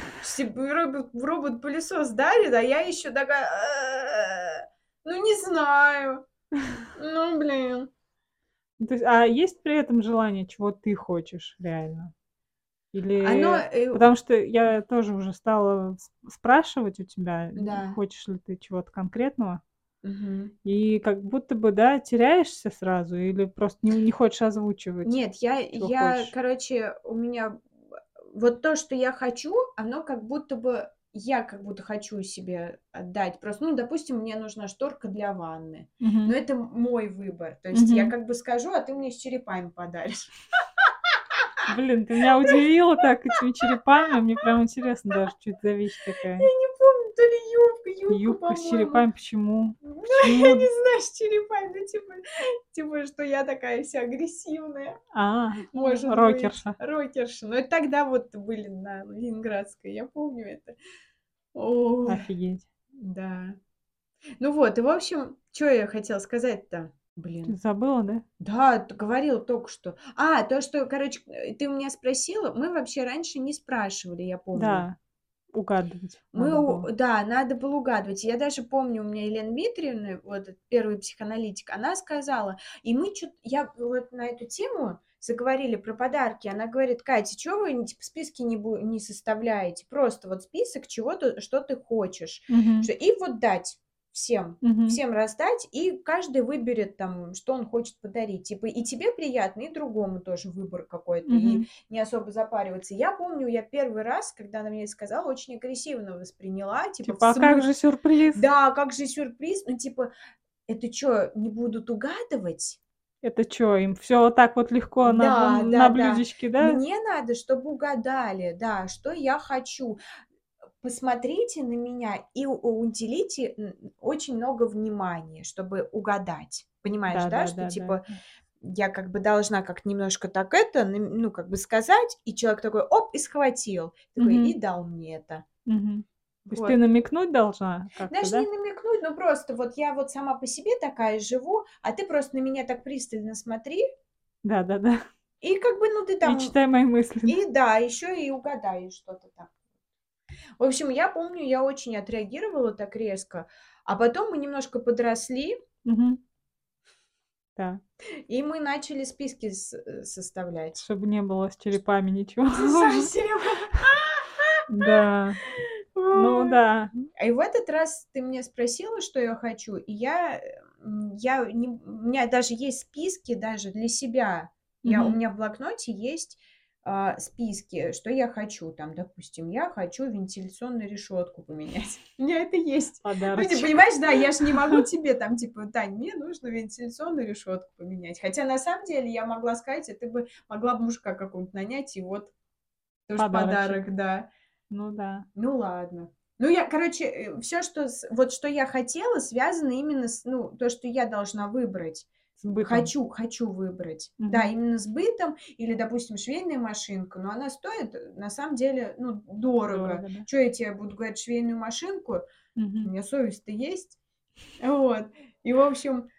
Робот-пылесос дарит, а я еще такая... «Э, Ну, не знаю. Ну, блин. Ну, То есть, а есть при этом желание, чего ты хочешь реально? Оно... Или... э, Потому что я тоже уже стала спрашивать у тебя, Да. хочешь ли ты чего-то конкретного, мгм. и как будто бы, да, теряешься сразу, или просто не, не хочешь озвучивать, Нет, я, чего я, хочешь. короче, у меня... Вот то, что я хочу, оно как будто бы... Я как будто хочу себе отдать. Просто, ну, допустим, мне нужна шторка для ванны. Мгм. Но это мой выбор. То есть я Мгм. как бы скажу, а ты мне с черепами подаришь. Блин, ты меня удивила так этими черепами. Мне прям интересно даже, что это за вещь такая. Я не помню, то ли юбка, юбка, Юбка с по-моему. черепами, почему? Ну, я не Почему? знаю, с черепами, ну, типа, типа, что я такая вся агрессивная, А, может быть. рокерша. Рокерша. Но это тогда вот были на Ленинградской, я помню это. Ой, Офигеть. да. Ну вот, и в общем, что я хотела сказать-то? Ты Блин. забыла, да? Да, говорил только что. А, то, что, короче, э, ты у меня спросила, мы вообще раньше не спрашивали, я помню. Да, угадывать Мы, надо было. да, надо было угадывать. Я даже помню, у меня Елена Дмитриевна, вот первый психоаналитик, она сказала, и мы что-то, я вот на эту тему заговорили про подарки, она говорит, Катя, чего вы типа, списки не, бу- не составляете? Просто вот список чего-то, что ты хочешь. Что- И вот дать всем, Мгм. всем раздать, и каждый выберет там, что он хочет подарить. Типа и тебе приятно, и другому тоже выбор какой-то. И Мгм. не особо запариваться. Я помню, я первый раз, когда она мне сказала, очень агрессивно восприняла. Типа, Типа, а как же сюрприз? Да, как же сюрприз? Ну, типа, это что, не будут угадывать? Это что, им все вот так вот легко на, Да, на да, да. блюдечке, да? Мне надо, чтобы угадали, да, что я хочу. Посмотрите на меня и уделите очень много внимания, чтобы угадать. Понимаешь, Да, да, да, что да, да. типа я как бы должна как немножко так это, ну, как бы сказать, и человек такой, оп, и схватил. Такой, Мгм. и дал мне это. Мгм. То есть Вот. ты намекнуть должна Даже да? не намекнуть, но просто вот я вот сама по себе такая живу, а ты просто на меня так пристально смотри, Да, да, да. и как бы, ну, ты там... И читай мои мысли. И да, еще и угадаешь что-то там. В общем, я помню, я очень отреагировала так резко, а потом мы немножко подросли, Мгм. Да, и мы начали списки э, составлять. чтобы не было с черепами ничего. <laughs> Совсем. Да, ну да. И в этот раз ты меня спросила, что я хочу, и я, я не, у меня даже есть списки даже для себя. Я, у меня в блокноте есть а, списки, что я хочу. Там, допустим, я хочу вентиляционную решетку поменять. <laughs> У меня это есть. Ну, ты Подарочек. понимаешь, да, я же не могу <laughs> тебе там, типа, Тань, мне нужно вентиляционную решетку поменять. Хотя на самом деле я могла сказать, а ты бы могла бы мужика какого-нибудь нанять, и вот тоже Подарочек. подарок, да. Ну да. Ну ладно. Ну, я, короче, все, что, вот что я хотела, связано именно с, ну, то, что я должна выбрать. С бытом. Хочу, хочу выбрать. Да, Мгм. именно с бытом или, допустим, швейная машинка, но она стоит, на самом деле, ну, дорого. Дорого, да. Что я тебе буду говорить, швейную машинку? У Мгм. меня совесть-то есть. <laughs> Вот. И, в общем,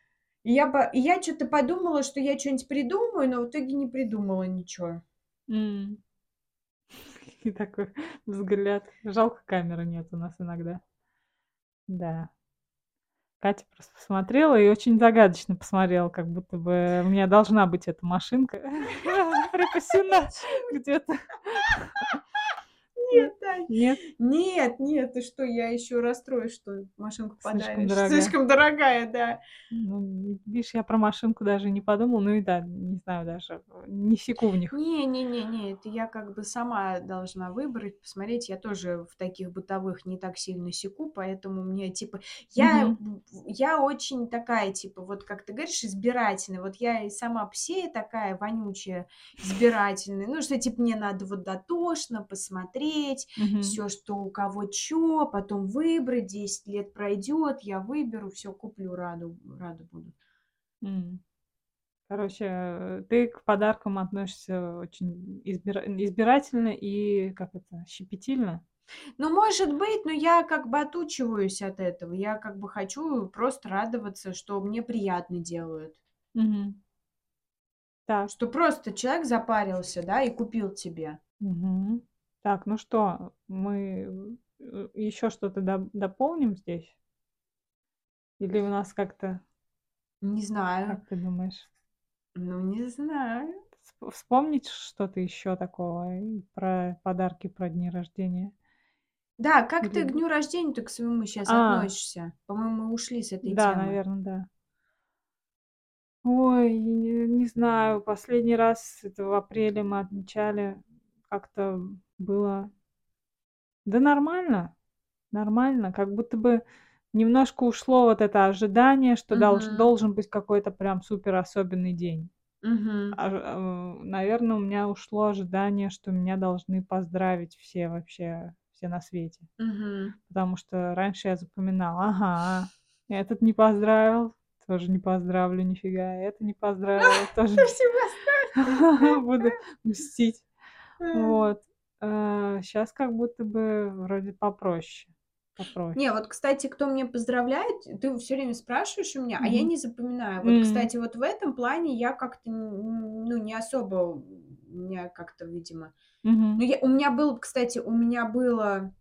я, по- я что-то подумала, что я что-нибудь придумаю, но в итоге не придумала ничего. М. <laughs> И такой взгляд. Жалко, камеры нет у нас иногда. Да. Катя просто посмотрела и очень загадочно посмотрела, как будто бы у меня должна быть эта машинка <laughs> припасена где-то. Нет, Нет? Нет, нет, ты что, я еще расстроюсь, что машинку Слишком подаришь. дорогая. Слишком дорогая, да. Ну, видишь, я про машинку даже не подумала. Ну и да, не знаю даже, не секу в них. Не-не-не-не, это я как бы сама должна выбрать, посмотреть. Я тоже в таких бытовых не так сильно секу, поэтому мне типа... Я, в- я очень такая, типа, вот как ты говоришь, избирательная. Вот я и сама псея такая вонючая, избирательная. Ну, что, типа, мне надо вот дотошно посмотреть, Мгм. все, что у кого чё, потом выбрать, 10 лет пройдет, я выберу, все куплю, раду, рада буду. М. Короче, ты к подаркам относишься очень избира- избирательно и, как это, щепетильно? Ну, может быть, но я как бы отучиваюсь от этого. Я как бы хочу просто радоваться, что мне приятно делают. Мгм. Так. Что просто человек запарился, да, и купил тебе. Мгм. Так, ну что, мы еще что-то доп- дополним здесь? Или у нас как-то, Не знаю. как ты думаешь, Ну, не знаю. сп- вспомнить что-то еще такого и про подарки, про дни рождения? Да, как ты Или- к дню рождения-то к своему сейчас А. относишься? По-моему, мы ушли с этой Да, темы. наверное, да. Ой, не, не знаю, последний раз это в апреле мы отмечали, как-то было, да нормально, нормально, как будто бы немножко ушло вот это ожидание, что Мгм. должен быть какой-то прям супер особенный день. Мгм. наверное, у меня ушло ожидание, что меня должны поздравить все вообще, все на свете. Мгм. Потому что раньше я запоминала, ага, этот не поздравил, тоже не поздравлю нифига, это не поздравил, тоже <laughs> <laughs> буду мстить. Вот. Сейчас как будто бы вроде попроще. Попроще. Не, вот, кстати, кто мне поздравляет, ты все время спрашиваешь у меня, а я не запоминаю. Вот, М. кстати, вот в этом плане я как-то, ну, не особо, у меня как-то, видимо. Мгм. Ну, я, у меня был, кстати, у меня было,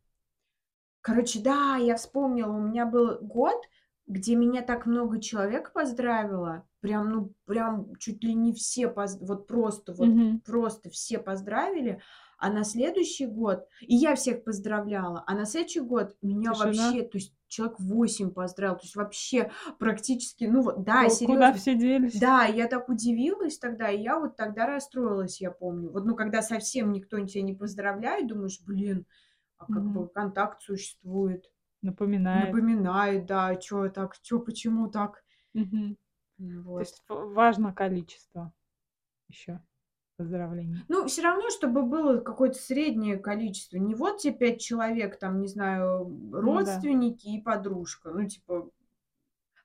короче, да, я вспомнила, у меня был год, где меня так много человек поздравило, прям, ну, прям чуть ли не все, поз- вот просто, вот Мгм. просто все поздравили, а на следующий год, и я всех поздравляла, а на следующий год меня Тишина. вообще, то есть человек 8 поздравил, то есть вообще практически, ну вот, да, Куда серьезно. все делись? Да, я так удивилась тогда, и я вот тогда расстроилась, я помню. Вот, ну, когда совсем никто тебя не поздравляет, думаешь, блин, а как Мгм. бы контакт существует, Напоминает. напоминает, да, что так, что, почему так. Мгм. Ну, То Вот. есть важно количество еще поздравлений. Ну, все равно, чтобы было какое-то среднее количество. Не вот те пять человек, там, не знаю, Ну да. родственники и подружка. Ну, типа,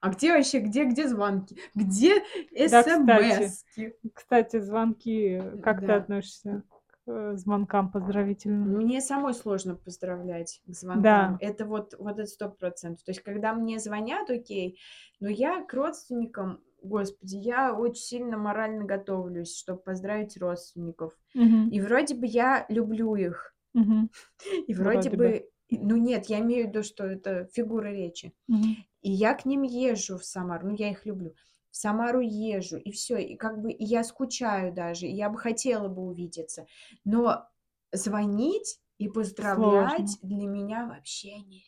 а где вообще, где, где звонки? Где Да, кстати. Кстати, звонки, как ты Да. относишься к э, звонкам поздравительным? Мне самой сложно поздравлять к звонкам. Да. Это вот, вот это сто процентов. То есть, когда мне звонят, окей, но я к родственникам, господи, я очень сильно морально готовлюсь, чтобы поздравить родственников. Мгм. И вроде бы я люблю их. Мгм. <laughs> И вроде Вроде бы. бы, ну нет, я имею в виду, что это фигура речи. Мгм. И я к ним езжу в Самару, ну я их люблю. В Самару езжу, и все, и как бы и я скучаю даже, и я бы хотела бы увидеться. Но звонить и поздравлять Сложно. для меня вообще нереально.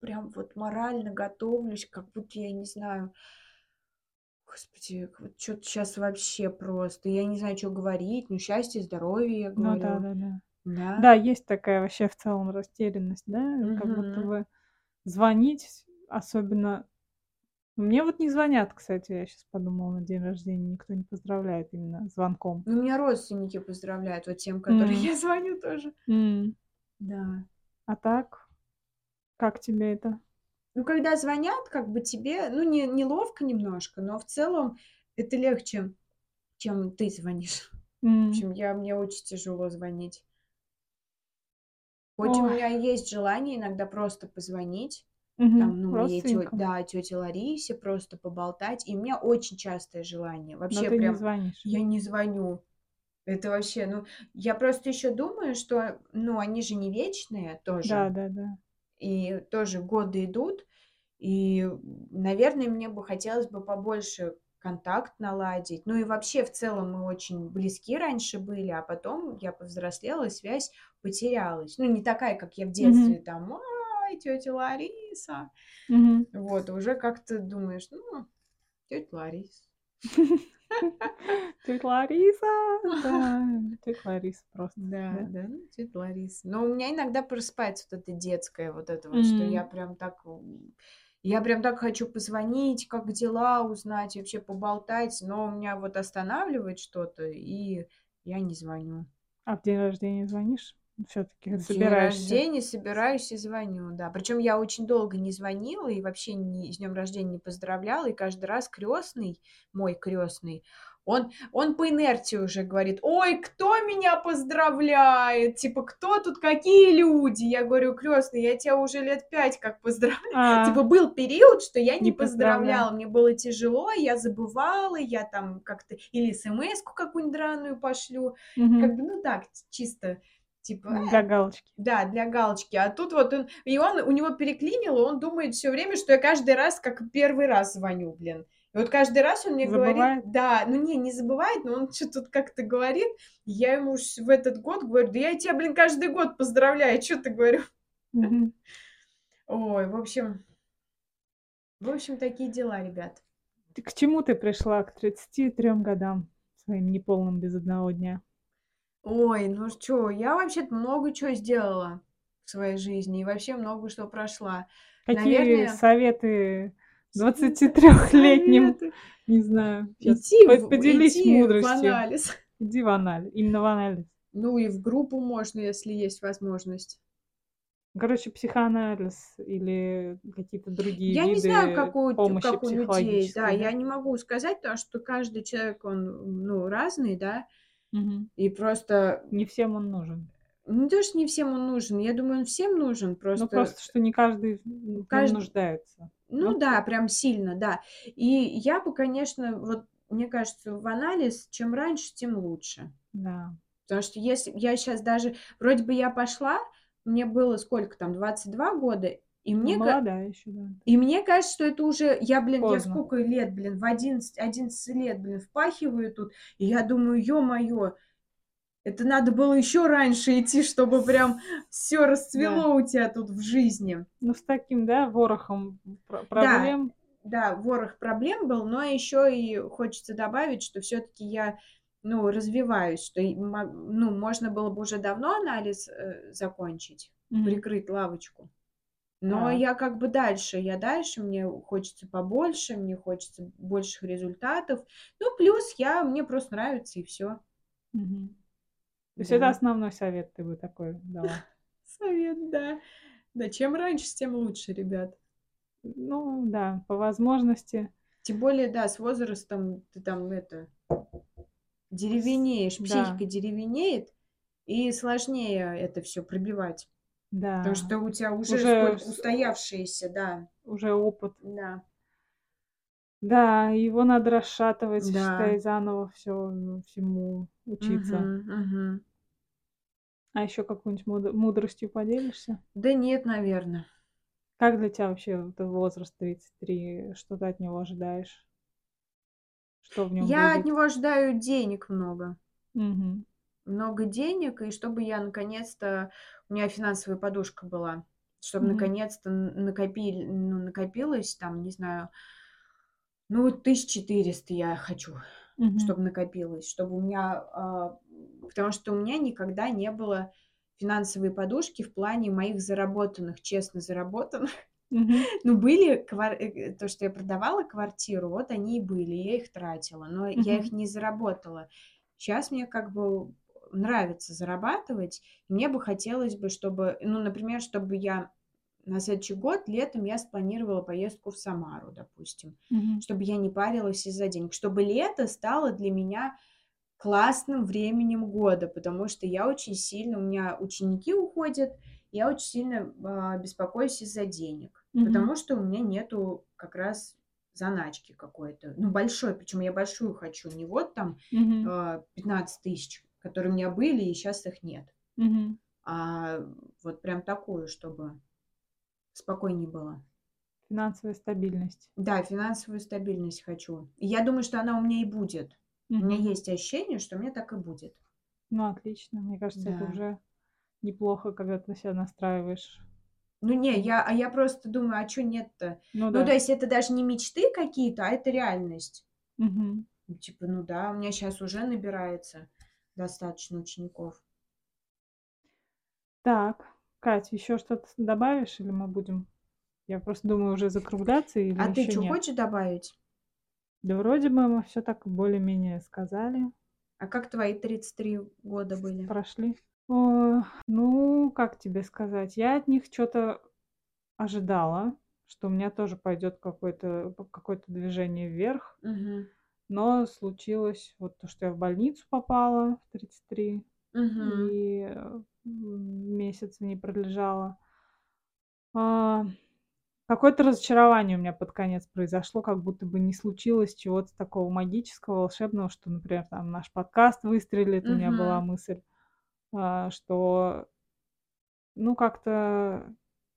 Я прям вот морально готовлюсь, как будто я не знаю. Господи, вот что-то сейчас вообще просто. Я не знаю, что говорить. Ну, счастье, здоровье, я Ну да, говорю. да, да. Да. Да, есть такая вообще в целом растерянность, да, как будто бы звонить, особенно... Мне вот не звонят, кстати, я сейчас подумала, на день рождения никто не поздравляет именно звонком. Ну, меня родственники поздравляют, вот тем, которым М. <laughs> я звоню тоже. М. Да. А так, как тебе это? Ну, когда звонят, как бы тебе, ну, не, неловко немножко, но в целом это легче, чем ты звонишь. В М. общем, я, мне очень тяжело звонить. Хоть у Ой. меня есть желание иногда просто позвонить, Мгм. там, ну, моей тё- да, тете Ларисе просто поболтать, и у меня очень частое желание. Но Вообще ты не прям звонишь. я не звоню. Это вообще, ну, я просто еще думаю, что, ну, они же не вечные Да, тоже. да, да. И тоже годы идут, и, наверное, мне бы хотелось бы побольше контакт наладить. Ну и вообще в целом мы очень близки раньше были, а потом я повзрослела, связь потерялась. Ну не такая, как я в детстве, Мгм. там, ай, тетя Лариса. Мгм. Вот, уже как-то думаешь, ну, тетя Лариса. <laughs> Тетя Лариса, да, тетя Лариса просто, Да, да. да, ну, тетя Лариса. Но у меня иногда просыпается вот это детское, вот это вот, что я прям так, я прям так хочу позвонить, как дела узнать, вообще поболтать, но у меня вот останавливает что-то, и я не звоню. А в день рождения звонишь? Все-таки День собираешься. рождения собираюсь и звоню, да. Причем я очень долго не звонила и вообще ни с днем рождения не поздравляла. И каждый раз крестный, мой крестный, он, он по инерции уже говорит, ой, кто меня поздравляет? Типа, кто тут, какие люди? Я говорю, крестный, я тебя уже лет пять как поздравляю. А, Типа, был период, что я не, Не поздравляла. поздравляла, мне было тяжело, я забывала, я там как-то или смс-ку какую-нибудь драную пошлю. Как бы, ну так, чисто, типа, э, Для галочки. да, для галочки. А тут вот он, и он, у него переклинило, он думает все время, что я каждый раз как первый раз звоню, блин. И вот каждый раз он мне говорит, Забывает? да, ну не, не забывает, но он что тут как-то говорит. Я ему в этот год говорю, да я тебя, блин, каждый год поздравляю, что ты говорю. Мгм. Ой, в общем, в общем, такие дела, ребят. Ты к чему ты пришла к 33 годам своим неполным без одного дня? Ой, ну что, я вообще-то много чего сделала в своей жизни и вообще много что прошла. Какие Наверное, советы 23-летним, советы. не знаю, Идти, по- в, поделись идти в мудростью. анализ. <laughs> Иди в анализ, именно в анализ. Ну и в группу можно, если есть возможность. Короче, психоанализ или какие-то другие Я не виды знаю, как у, помощи как у людей, да, я не могу сказать, потому что каждый человек, он, ну, разный, да, И просто, Не всем он нужен. не то, что не всем он нужен, я думаю, он всем нужен, Ну, просто, просто, что не каждый каждый, нуждается. ну Ну, да, прям сильно, да. И я бы, конечно, вот, мне кажется, в анализ, чем раньше, тем лучше. да. Потому что если я сейчас даже, вроде бы я пошла, мне было сколько там, 22 года, и Ну, мне, молодая еще, да. и мне кажется, что это уже, я, блин, я Поздно. сколько лет, блин, в 11, 11 лет, блин, впахиваю тут, и я думаю, ё-моё, это надо было еще раньше идти, чтобы прям все Да. расцвело у тебя тут в жизни. Ну, с таким, да, ворохом про- Да, проблем. да, ворох проблем был, но еще и хочется добавить, что все-таки я, ну, развиваюсь, что, ну, можно было бы уже давно анализ э, закончить, Мгм. прикрыть лавочку. Но Так. я как бы дальше, я дальше, мне хочется побольше, мне хочется больших результатов. Ну, плюс я, мне просто нравится и все. Мгм. То есть это Да. основной совет ты бы такой дала. <laughs> Совет, да. Да, чем раньше, тем лучше, ребят. Ну, да, по возможности. Тем более, да, с возрастом ты там это деревенеешь, Да, психика деревенеет, и сложнее это все пробивать. Потому да. что у тебя уже Уже, устоявшееся, да, уже опыт. да, Да, его надо расшатывать, да. считай, заново все, всему учиться. Мгм, мгм. А еще какую-нибудь мудр- мудростью поделишься? Да нет, наверное. Как для тебя вообще вот возраст 33? Что ты от него ожидаешь? Что в нем Я от будет? него ожидаю денег много. Мгм. Много денег, и чтобы я наконец-то... У меня финансовая подушка была. Чтобы Мгм. наконец-то накопили, ну, накопилось там, не знаю, ну, 1400 я хочу, Мгм. чтобы накопилось. Чтобы у меня... а, Потому что у меня никогда не было финансовой подушки в плане моих заработанных, честно заработанных. Мгм. <laughs> Ну, были квар- э, то, что я продавала квартиру, вот они и были, я их тратила, но я их не заработала. Сейчас мне как бы нравится зарабатывать, мне бы хотелось бы, чтобы, ну, например, чтобы я на следующий год летом я спланировала поездку в Самару, допустим, Мгм. чтобы я не парилась из-за денег, чтобы лето стало для меня классным временем года, потому что я очень сильно, у меня ученики уходят, я очень сильно а, беспокоюсь из-за денег, Мгм. потому что у меня нету как раз заначки какой-то, ну, большой, причем я большую хочу, не вот там Мгм. а, 15 тысяч, которые у меня были, и сейчас их нет, Мгм. а вот прям такую, чтобы спокойнее было. Финансовая стабильность. Да, финансовую стабильность хочу. И я думаю, что она у меня и будет. У меня есть ощущение, что мне так и будет. Ну, отлично. Мне кажется, это Да. уже неплохо, когда ты себя настраиваешь. Ну не, я, а я просто думаю, а что нет-то? Ну Ну, то да. есть это даже не мечты какие-то, а это реальность. Ну, Типа, ну да, у меня сейчас уже набирается достаточно учеников. Так, Кать, еще что-то добавишь или мы будем? Я просто думаю уже закругляться или А ты что нет? хочешь добавить? Да вроде бы мы все так более-менее сказали, А как твои 33 года были? прошли. О, ну, как тебе сказать, я от них что-то ожидала, что у меня тоже пойдет какое-то какое-то движение вверх. Мгм. Но случилось вот то, что я в больницу попала в 33 Мгм. и, э, месяц не пролежала. А, какое-то разочарование у меня под конец произошло, как будто бы не случилось чего-то такого магического, волшебного, что, например, там наш подкаст выстрелит. У меня была мысль, а, что ну, как-то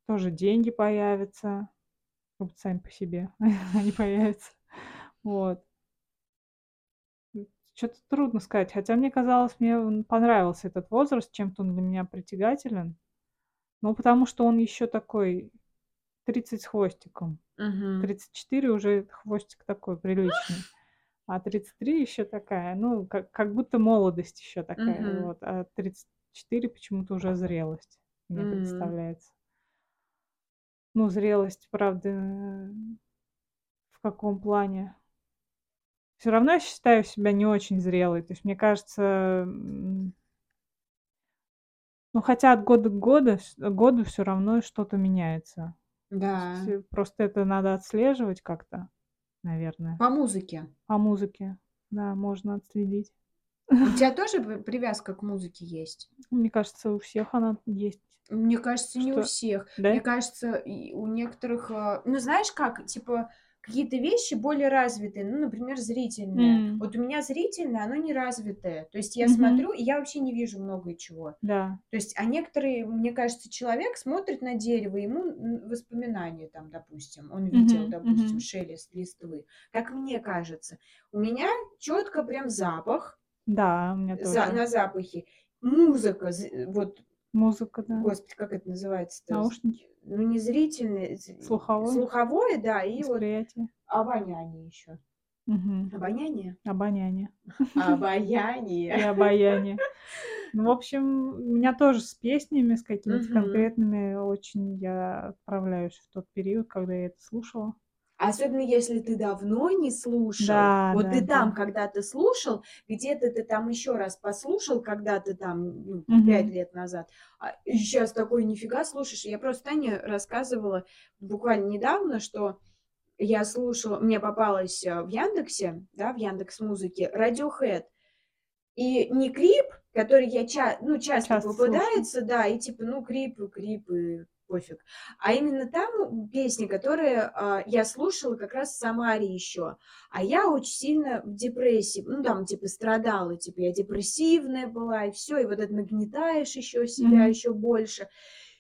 тоже деньги появятся, как будто сами по себе <laughs> они появятся. Вот. Что-то трудно сказать. Хотя мне казалось, мне он понравился этот возраст, чем-то он для меня притягателен. Ну, потому что он еще такой 30 с хвостиком. Мгм. 34 уже хвостик такой приличный, <laughs> а 33 еще такая, ну, как как будто молодость еще такая, Мгм. вот, а 34 почему-то уже зрелость мне М. представляется. Ну, зрелость, правда, в каком плане? Все равно я считаю себя не очень зрелой. То есть мне кажется, ну, хотя от года к года вс году все равно что-то меняется. Да. Вс просто это надо отслеживать как-то, наверное. По музыке. По музыке, да, можно отследить. У тебя <laughs> тоже привязка к музыке есть? Мне кажется, у всех она есть. Мне кажется, не у всех. Да? Мне кажется, у некоторых, а, ну, знаешь как, типа, какие-то вещи более развитые, ну, например, зрительные. М. Вот у меня зрительное, оно не развитое. То есть я Мгм. смотрю, и я вообще не вижу много чего. Да. То есть, а некоторые, мне кажется, человек смотрит на дерево, ему воспоминания там, допустим, он видел, Мгм, допустим, мгм. шелест листвы. Как мне кажется. У меня четко прям запах, Да, у меня за тоже. на запахе, музыка, вот Музыка, да. Господи, как это называется-то? Наушники. Ну, не зрительное, з Слуховое? слуховое, да, и вот Восприятие. обоняние еще. Мгм. Обоняние? Обоняние. И Обаяние. обаяние. Ну, в общем, у меня тоже с песнями, с какими-то конкретными очень я отправляюсь в тот период, когда я это слушала. Особенно если ты давно не слушал. Да, Вот да, ты там да. когда-то слушал, где-то ты там еще раз послушал когда-то там, ну, 5 Мгм. лет назад, а щас такой нифига слушаешь. Я просто Тане рассказывала буквально недавно, что я слушала, мне попалась, а, в "Яндексе", да, в "Яндекс.Музыке" Radiohead. И не клип, который я ча ну, часто Часто слушаю. попадается, да, и типа, ну, клипы клипы, пофиг. А именно там песни, которые, а, я слушала как раз в Самаре еще. А я очень сильно в депрессии, ну, там, типа, страдала, типа, я депрессивная была, и всё, и вот это нагнетаешь еще себя Мгм. еще больше.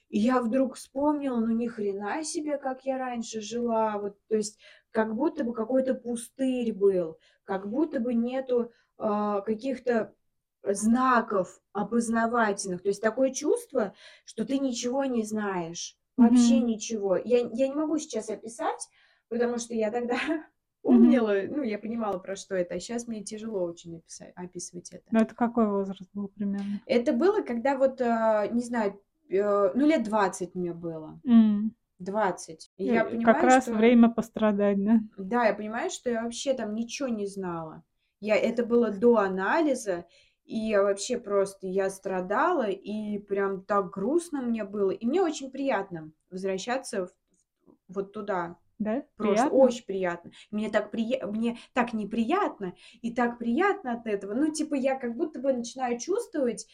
И я вдруг вспомнила, ну, ни хрена себе, как я раньше жила. Вот, то есть как будто бы какой-то пустырь был, как будто бы нету, а, каких-то знаков опознавательных. То есть такое чувство, что ты ничего не знаешь, вообще Мгм. ничего. Я я не могу сейчас описать, потому что я тогда <laughs> Мгм. помнила, ну, я понимала, про что это, а щас мне тяжело очень описа описывать это. Ну, это какой возраст был примерно? Это было, когда вот, а, не знаю, э, ну, лет 20 мне было. М. 20. И я Э, как понимаю, раз что время пострадать, да? Да, я понимаю, что я вообще там ничего не знала. Я это было до анализа, и я вообще просто я страдала, и прям так грустно мне было. И мне очень приятно возвращаться в вот туда, Да? в прошлое. Приятно? Очень приятно. Мне так прия мне так неприятно и так приятно от этого. Ну, типа, я как будто бы начинаю чувствовать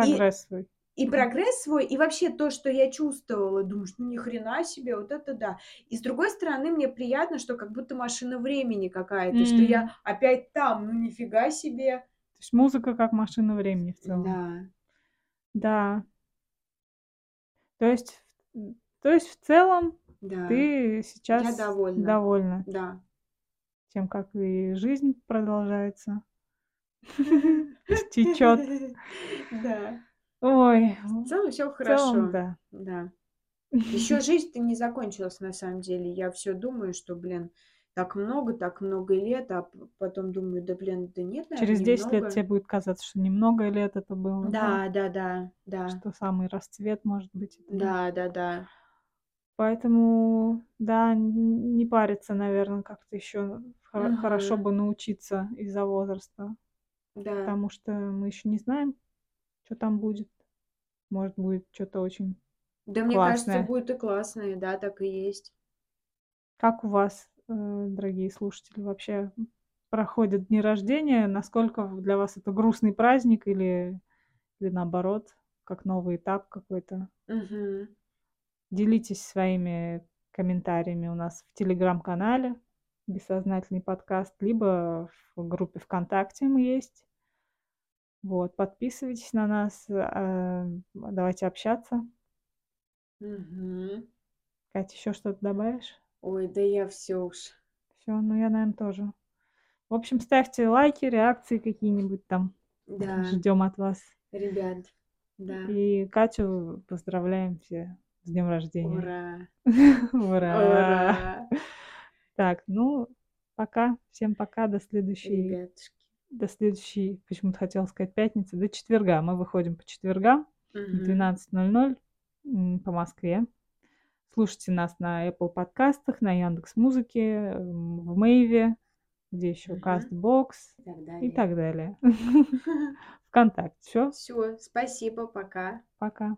и Прогресс свой. и прогресс свой, и вообще то, что я чувствовала. Думаешь: "Ну, ни хрена себе, вот это да". И с другой стороны, мне приятно, что как будто машина времени какая-то, что М. я опять там. Ну, нифига себе. То есть музыка как машина времени в целом. Да. Да. То есть, то есть в целом Да. ты Я сейчас довольна. довольна Да. тем, как и жизнь продолжается. <laughs> Течёт. Да. Ой, В целом всё в целом, хорошо. да. Да. Еще жизнь-то не закончилась на самом деле. Я всё думаю, что, блин, так много, так много лет, а потом думаю: да, блин, да нет, наверно, Через 10 лет немного. тебе будет казаться, что немного лет это было, да? Да, да-да, да. Что самый расцвет, может быть, этого. Да, да-да. Поэтому, да, не париться, наверно, как-то еще хо хорошо бы научиться из-за возраста. Да. Потому что мы еще не знаем, чё там будет. Может, будет что-то очень Да, мне кажется, классное. будет и классно, и да, так и есть. Как у вас, дорогие слушатели, вообще проходят дни рождения? Насколько для вас это грустный праздник или, или наоборот, как новый этап какой-то? Мгм. Делитесь своими комментариями у нас в телеграм-канале «Бессознательный подкаст», либо в группе ВКонтакте мы есть. Вот, подписывайтесь на нас, э, давайте общаться. Мгм. Катя, еще что-то добавишь? Ой, да я все уж. Все, ну я, наверное, тоже. В общем, ставьте лайки, реакции какие-нибудь там. Да, Ждем от вас. ребят, да. И Катю поздравляем все с днем рождения. Ура! <laughs> Ура! Ура! Так, ну, пока. Всем пока. До следующей, Ребятушки. до следующей, почему-то хотела сказать пятницы, до четверга. Мы выходим по четвергам в Мгм. 12.00 м, по Москве. Слушайте нас на Apple подкастах, на Яндекс Музыке, в Мэйве, где еще. Castbox И так и далее. так далее. <laughs> ВКонтакте. Все, Все, спасибо, пока. пока.